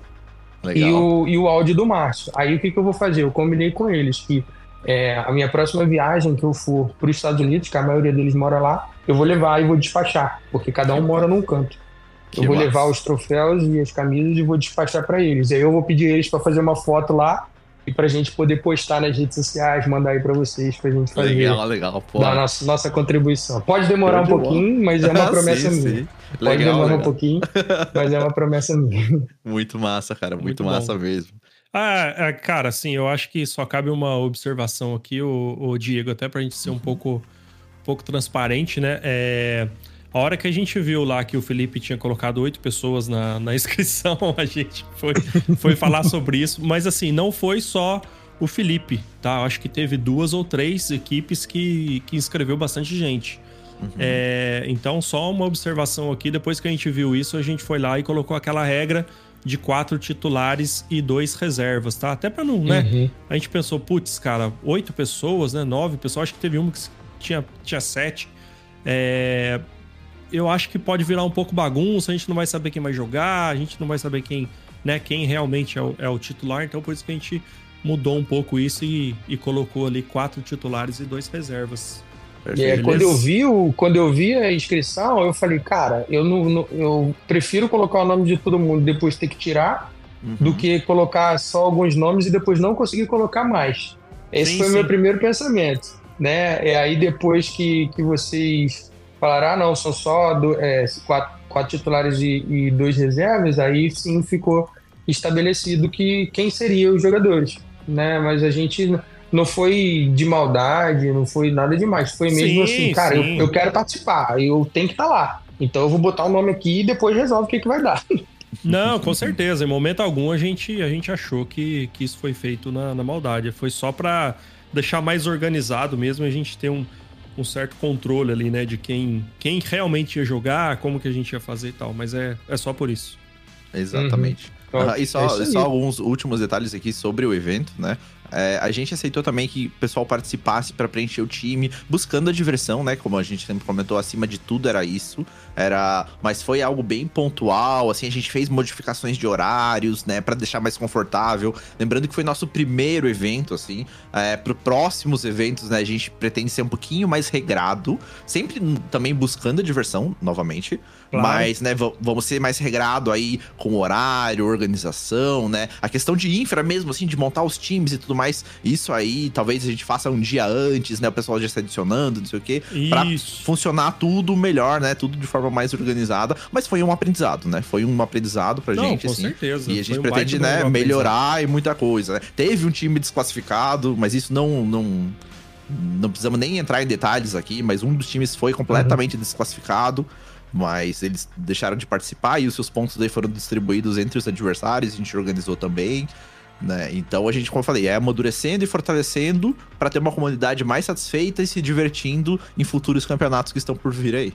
e o, e o áudio do Márcio. Aí o que, que eu vou fazer? Eu combinei com eles que é, a minha próxima viagem que eu for para os Estados Unidos, que a maioria deles mora lá, eu vou levar e vou despachar, porque cada um mora num canto. Que eu vou massa. levar os troféus e as camisas e vou despachar para eles. Aí eu vou pedir eles para fazer uma foto lá e pra gente poder postar nas redes sociais, mandar aí pra vocês, pra gente fazer. Legal, legal, pô. Dar nossa, nossa contribuição. Pode demorar um pouquinho, mas é uma promessa sim, minha. Sim. Pode legal, demorar legal. um pouquinho, mas é uma promessa minha. Muito massa, cara, muito, muito massa mesmo. Ah, é, cara, assim, eu acho que só cabe uma observação aqui, o, o Diego, até pra gente ser um pouco, um pouco transparente, né? É. A hora que a gente viu lá que o Felipe tinha colocado oito pessoas na, na inscrição, a gente foi, foi falar sobre isso. Mas assim, não foi só o Felipe, tá? Eu acho que teve duas ou três equipes que, que inscreveu bastante gente. Uhum. É, então, só uma observação aqui: depois que a gente viu isso, a gente foi lá e colocou aquela regra de quatro titulares e dois reservas, tá? Até para não, né? Uhum. A gente pensou, putz, cara, oito pessoas, né? Nove pessoas, acho que teve uma que tinha, tinha sete. É, eu acho que pode virar um pouco bagunça, a gente não vai saber quem vai jogar, a gente não vai saber quem, né, quem realmente é o, é o titular, então por isso que a gente mudou um pouco isso e, e colocou ali quatro titulares e dois reservas. É, quando eu vi o, quando eu vi a inscrição, eu falei, cara, eu não, não, eu prefiro colocar o nome de todo mundo depois ter que tirar uhum. do que colocar só alguns nomes e depois não conseguir colocar mais. Esse sim, foi o meu primeiro pensamento, né? É aí depois que, que vocês falaram, ah, não, são só do, é, quatro, quatro, titulares e, e, dois reservas, aí sim ficou estabelecido que quem seriam os jogadores, né? Mas a gente não foi de maldade, não foi nada demais, foi mesmo sim, assim, cara, eu, eu, quero participar, eu tenho que estar tá lá, então eu vou botar o nome aqui e depois resolve o que, que vai dar. Não, com certeza. Em momento algum a gente, a gente achou que, que isso foi feito na, na maldade. Foi só para deixar mais organizado mesmo, a gente ter um, um certo controle ali, né? De quem, quem realmente ia jogar, como que a gente ia fazer e tal. Mas é, é só por isso. Exatamente. Uhum. Ah, e só, é só alguns últimos detalhes aqui sobre o evento, né? é, a gente aceitou também que o pessoal participasse para preencher o time, buscando a diversão, né? Como a gente sempre comentou, acima de tudo era isso. Era, mas foi algo bem pontual, assim, a gente fez modificações de horários, né, para deixar mais confortável. Lembrando que foi nosso primeiro evento, assim, é, para próximos eventos, né, a gente pretende ser um pouquinho mais regrado, sempre também buscando a diversão, novamente, claro. mas, né, vamos ser mais regrado aí com horário, organização, né, a questão de infra mesmo, assim, de montar os times e tudo mais, isso aí, talvez a gente faça um dia antes, né, o pessoal já está adicionando, não sei o quê, para funcionar tudo melhor, né, tudo de forma forma mais organizada, mas foi um aprendizado, né? Foi um aprendizado pra Não, gente, com assim. certeza. E a gente pretende, né, melhorar e muita coisa, né? Teve um time desclassificado, mas isso não, não não precisamos nem entrar em detalhes aqui, mas um dos times foi completamente uhum. desclassificado, mas eles deixaram de participar e os seus pontos aí foram distribuídos entre os adversários, a gente organizou também. Né? Então a gente, como eu falei, é amadurecendo e fortalecendo para ter uma comunidade mais satisfeita e se divertindo em futuros campeonatos que estão por vir aí.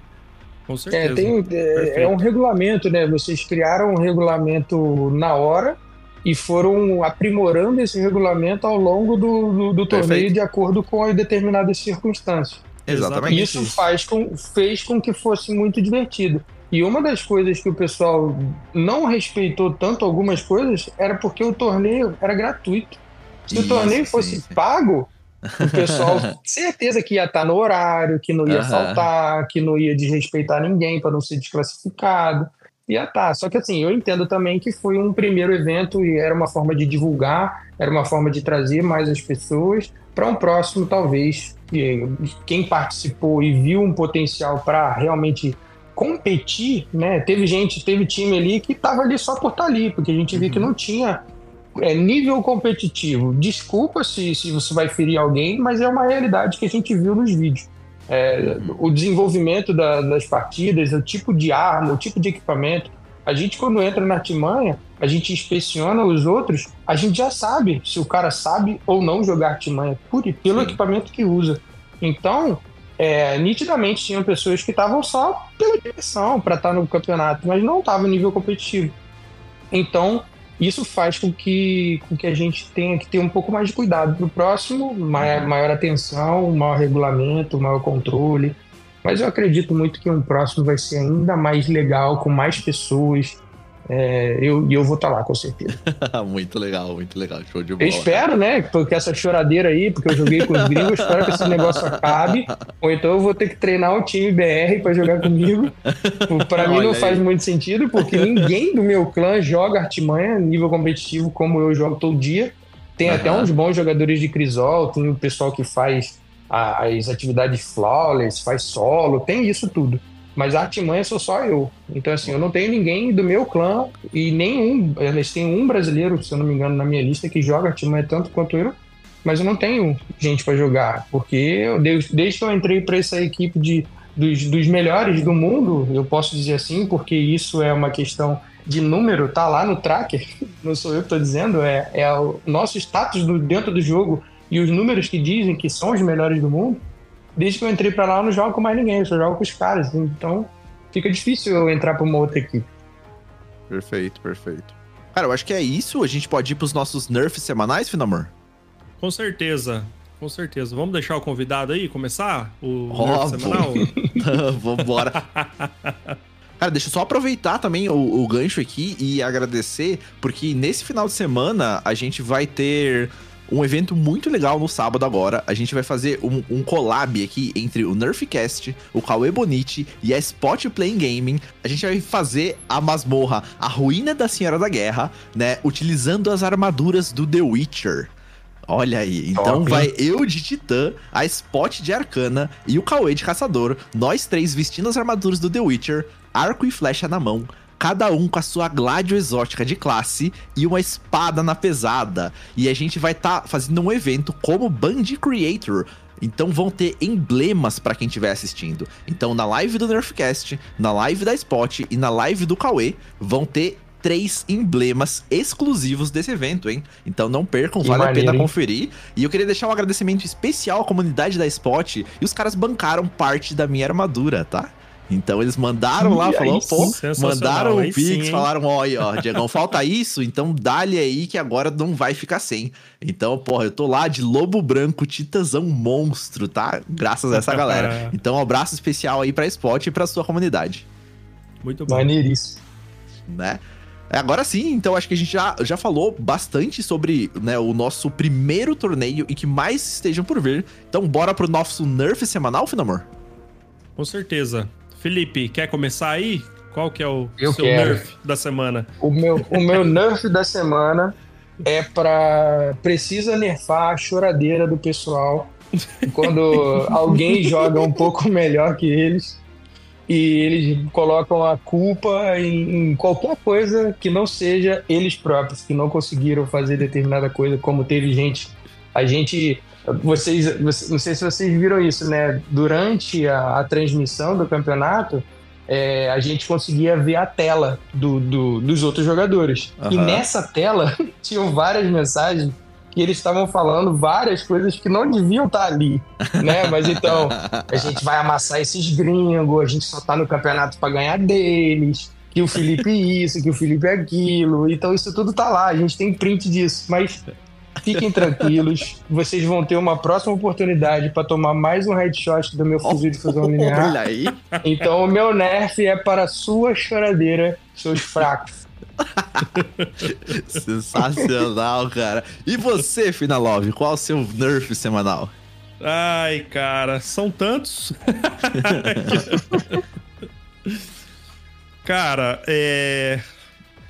Com é, certeza. É, tem, é, é, um regulamento, né? Vocês criaram um regulamento na hora e foram aprimorando esse regulamento ao longo do, do, do torneio de acordo com as determinadas circunstâncias. Exatamente. Isso, isso. Faz com, fez com que fosse muito divertido. E uma das coisas que o pessoal não respeitou tanto algumas coisas era porque o torneio era gratuito. Se isso, o torneio fosse sim, sim. pago, o pessoal, certeza que ia estar no horário, que não ia uhum. faltar, que não ia desrespeitar ninguém para não ser desclassificado. Ia estar. Só que assim, eu entendo também que foi um primeiro evento e era uma forma de divulgar, era uma forma de trazer mais as pessoas. Para um próximo, talvez, quem participou e viu um potencial para realmente competir, né? Teve gente, teve time ali que estava ali só por estar tá ali, porque a gente uhum. viu que não tinha é, nível competitivo. Desculpa se, se você vai ferir alguém, mas é uma realidade que a gente viu nos vídeos. É, o desenvolvimento da, das partidas, o tipo de arma, o tipo de equipamento. A gente, quando entra na artimanha, a gente inspeciona os outros, a gente já sabe se o cara sabe ou não jogar artimanha, por, pelo Sim. equipamento que usa. Então, é, nitidamente tinham pessoas que estavam só pela diversão para estar no campeonato, mas não estavam nível competitivo. Então, isso faz com que, com que a gente tenha que ter um pouco mais de cuidado para o próximo, maior, maior atenção, maior regulamento, maior controle. Mas eu acredito muito que um próximo vai ser ainda mais legal, com mais pessoas, é, eu, eu vou estar tá lá, com certeza. muito legal, muito legal. Show de bola. Eu espero, né? Porque essa choradeira aí, porque eu joguei com os gringos, espero que esse negócio acabe. Ou então eu vou ter que treinar o time BR para jogar comigo. Para mim não faz muito sentido, porque ninguém do meu clã joga artimanha nível competitivo como eu jogo todo dia. Tem uhum. até uns bons jogadores de Crisol, tem o pessoal que faz as atividades flawless, faz solo, tem isso tudo. Mas a artimanha sou só eu. Então, assim, eu não tenho ninguém do meu clã e nenhum. Eles têm um brasileiro, se eu não me engano, na minha lista que joga artimanha tanto quanto eu. Mas eu não tenho gente para jogar. Porque eu, desde, desde que eu entrei para essa equipe de, dos, dos melhores do mundo, eu posso dizer assim, porque isso é uma questão de número, tá lá no tracker, não sou eu que estou dizendo, é, é o nosso status do, dentro do jogo e os números que dizem que são os melhores do mundo desde que eu entrei para lá, eu não jogo com mais ninguém, eu só jogo com os caras. Então fica difícil eu entrar para uma outra equipe. Perfeito, perfeito. Cara, eu acho que é isso. A gente pode ir pros nossos nerfs semanais, Finamor? Com certeza. Com certeza. Vamos deixar o convidado aí começar o nerf semanal? Vambora. Cara, deixa eu só aproveitar também o, o, gancho aqui e agradecer, porque nesse final de semana a gente vai ter um evento muito legal no sábado agora. A gente vai fazer um, um collab aqui entre o Nerfcast, o Cauê Bonite e a Spot Playing Gaming. A gente vai fazer a masmorra, a ruína da Senhora da Guerra, né? Utilizando as armaduras do The Witcher. Olha aí, então Top, vai eu de Titã, a Spot de Arcana e o Cauê de Caçador, nós três vestindo as armaduras do The Witcher, arco e flecha na mão, cada um com a sua gládio exótica de classe e uma espada na pesada. E a gente vai estar tá fazendo um evento como Band Creator. Então vão ter emblemas para quem estiver assistindo. Então na live do Nerfcast, na live da Spot e na live do Cauê vão ter três emblemas exclusivos desse evento, hein? Então não percam, que vale maneiro, a pena hein? conferir. E eu queria deixar um agradecimento especial à comunidade da Spot e os caras bancaram parte da minha armadura, tá? Então eles mandaram lá, falou, aí pô, sim, mandaram o sim, Pix, hein? falaram, ó, aí, ó, Diegão, falta isso, então dá-lhe aí que agora não vai ficar sem. Então, porra, eu tô lá de lobo branco, titãzão monstro, tá? Graças a essa galera. Então, um abraço especial aí pra Spot e pra sua comunidade, Muito bom. Maneiríssimo. né? Agora sim, então acho que a gente já, já falou bastante sobre né, o nosso primeiro torneio e que mais estejam por vir. Então, bora pro nosso Nerf semanal, Finamor? Com certeza. Felipe, quer começar aí? Qual que é o Eu seu quero. nerf da semana? O meu, o meu nerf da semana é pra. Precisa nerfar a choradeira do pessoal quando alguém joga um pouco melhor que eles e eles colocam a culpa em, em qualquer coisa que não seja eles próprios, que não conseguiram fazer determinada coisa, como teve gente. A gente. Vocês, vocês- não sei se vocês viram isso, né? Durante a, a transmissão do campeonato, é, a gente conseguia ver a tela do, do- dos outros jogadores. E Aham. nessa tela tinham várias mensagens que eles estavam falando várias coisas que não deviam estar ali, né? Mas então, a gente vai amassar esses gringos, a gente só tá no campeonato para ganhar deles, que o Felipe isso, que o Felipe aquilo. Então isso tudo tá lá, a gente tem print disso, mas fiquem tranquilos, vocês vão ter uma próxima oportunidade para tomar mais um headshot do meu fuzil de fusão linear. Olha aí. Então o meu nerf é para a sua choradeira, seus fracos. Sensacional, cara. E você, Finalove, qual o seu Nerf semanal? Ai, cara, são tantos. cara, é.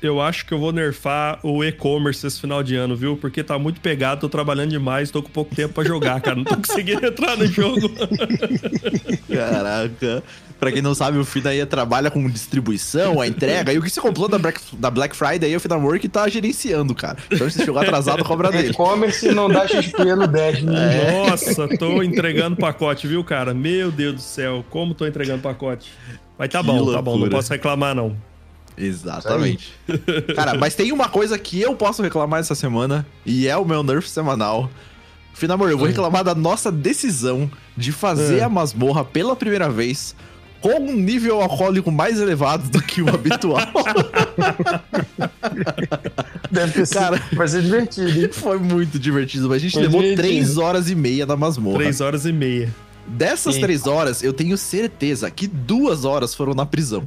Eu acho que eu vou nerfar o e-commerce esse final de ano, viu? Porque tá muito pegado, tô trabalhando demais, tô com pouco tempo pra jogar, cara. Não tô conseguindo entrar no jogo. Caraca. Pra quem não sabe, o Finaia trabalha com distribuição, a entrega. E o que você comprou da Black, da Black Friday, o Finamwork tá gerenciando, cara. Então se chegou atrasado, cobra dele. E-commerce não dá XP no Dash, ninguém. Nossa, tô entregando pacote, viu, cara? Meu Deus do céu, como tô entregando pacote. Mas tá Que bom, tá bom, não loucura. posso reclamar, não. Exatamente. Cara, mas tem uma coisa que eu posso reclamar essa semana, e é o meu Nerf semanal. Finamor, eu vou reclamar da nossa decisão de fazer É. a masmorra pela primeira vez com um nível alcoólico mais elevado do que o habitual. Deve ter sido, Cara. vai ser divertido, hein? Foi muito divertido, mas a gente Foi levou divertido. três horas e meia na masmorra. Três horas e meia. Dessas Sim. três horas, eu tenho certeza que duas horas foram na prisão.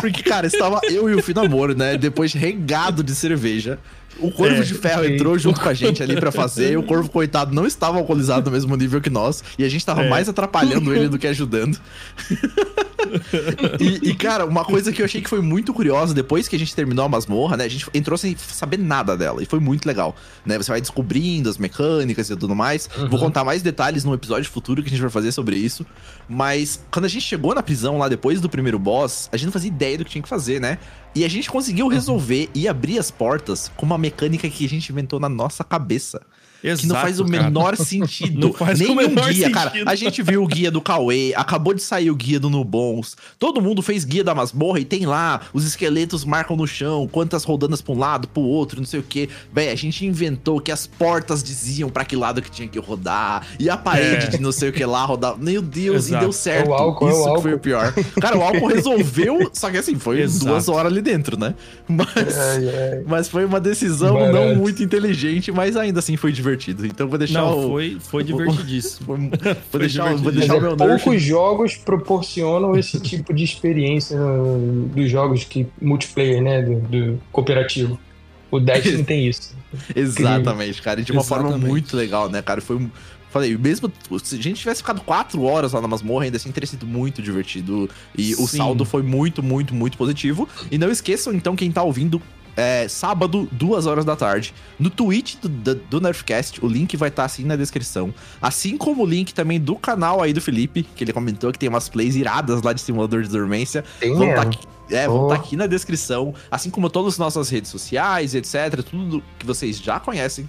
Porque, cara, estava eu e o Finamor, né? Depois regado de cerveja. O Corvo É, de Ferro sim. entrou junto com a gente ali pra fazer. O Corvo, coitado, não estava alcoolizado no mesmo nível que nós. E a gente tava É. mais atrapalhando ele do que ajudando. e, e, cara, uma coisa que eu achei que foi muito curiosa, depois que a gente terminou a masmorra, né? A gente entrou sem saber nada dela. E foi muito legal, né? Você vai descobrindo as mecânicas e tudo mais. Vou contar mais detalhes num episódio futuro que a gente vai fazer sobre isso. Mas quando a gente chegou na prisão lá depois do primeiro boss, a gente não fazia ideia do que tinha que fazer, né? E a gente conseguiu resolver e abrir as portas com uma mecânica que a gente inventou na nossa cabeça. Exato, Que não faz o cara. menor sentido. Não faz o Nenhum menor guia, sentido. cara. A gente viu o guia do Cauê, acabou de sair o guia do Nubons. Todo mundo fez guia da masmorra e tem lá, os esqueletos marcam no chão, quantas rodanas pra um lado, pro outro, não sei o quê. Véi, a gente inventou que as portas diziam pra que lado que tinha que rodar, e a parede É. de não sei o que lá rodar. Meu Deus, Exato. e deu certo. O álcool, é o Isso que álcool. foi o pior. Cara, o álcool resolveu, só que assim, foi Exato. duas horas ali dentro, né? Mas. Ai, ai. Mas foi uma decisão Barato. não muito inteligente, mas ainda assim foi divertido. Então vou deixar Não, o. foi, foi divertidíssimo. Foi- vou Foi deixar, vou divertido. deixar o meu poucos jogos proporcionam esse tipo de experiência no- dos jogos que multiplayer, né? Do, do cooperativo. O não tem isso. Exatamente, cara. E de uma forma Exatamente. muito legal, né, cara? Foi. um- Falei, mesmo se a gente tivesse ficado quatro horas lá na masmorra, ainda assim teria sido muito divertido. E o Sim. saldo foi muito, muito, muito positivo. E não esqueçam, então, quem tá ouvindo, é, sábado, duas horas da tarde, no Twitch do, do, do Nerfcast, o link vai estar assim na descrição. Assim como o link também do canal aí do Felipe, que ele comentou que tem umas plays iradas lá de simulador de dormência. Tem Vão tá mesmo. aqui, é, vão Oh. tá aqui na descrição, assim como todas as nossas redes sociais, etc. Tudo que vocês já conhecem.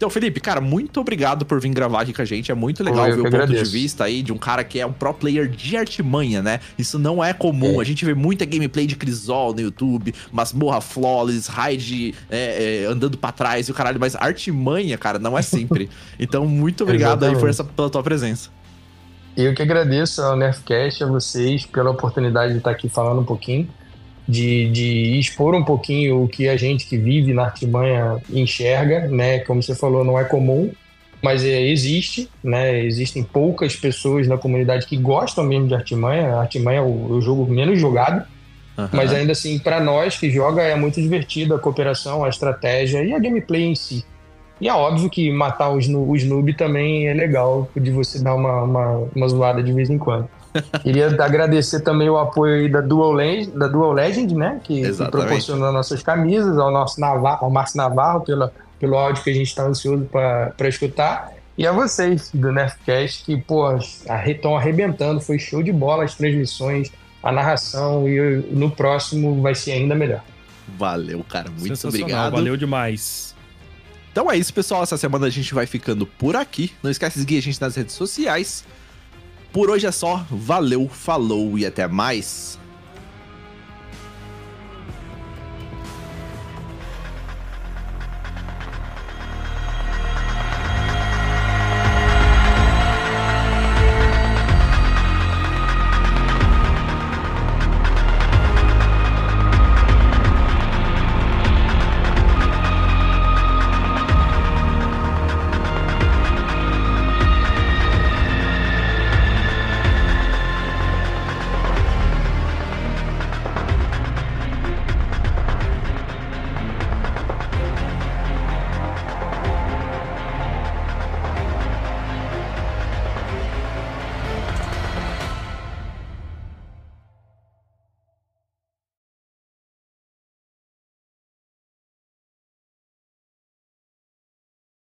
Então, Felipe, cara, muito obrigado por vir gravar aqui com a gente. É muito legal eu ver o que ponto agradeço. de vista aí de um cara que é um pro player de artimanha, né? Isso não é comum. É. A gente vê muita gameplay de Crisol no YouTube, masmorra flawless, raid é, é, andando pra trás e o caralho, mas artimanha, cara, não é sempre. então, muito obrigado aí por essa, pela tua presença. Eu que agradeço ao Nerfcast, a vocês, pela oportunidade de estar aqui falando um pouquinho, de, de expor um pouquinho o que a gente que vive na artimanha enxerga, né? Como você falou, não é comum, mas é, existe, né? Existem poucas pessoas na comunidade que gostam mesmo de artimanha. A artimanha é o, o jogo menos jogado, uhum. mas ainda assim, para nós que joga, é muito divertido a cooperação, a estratégia e a gameplay em si. E é óbvio que matar os, os noob também é legal, de você dar uma, uma, uma zoada de vez em quando. Queria agradecer também o apoio da Dual, Legend, da Dual Legend, né? Que, que proporcionou nossas camisas, ao nosso Navarro, ao Márcio Navarro, pela, pelo áudio que a gente está ansioso para escutar. E a vocês do Nerfcast, que, pô, estão arrebentando, foi show de bola as transmissões, a narração, e no próximo vai ser ainda melhor. Valeu, cara, muito obrigado. Valeu demais. Então é isso, pessoal. Essa semana a gente vai ficando por aqui. Não esquece de seguir a gente nas redes sociais. Por hoje é só. Valeu, falou e até mais.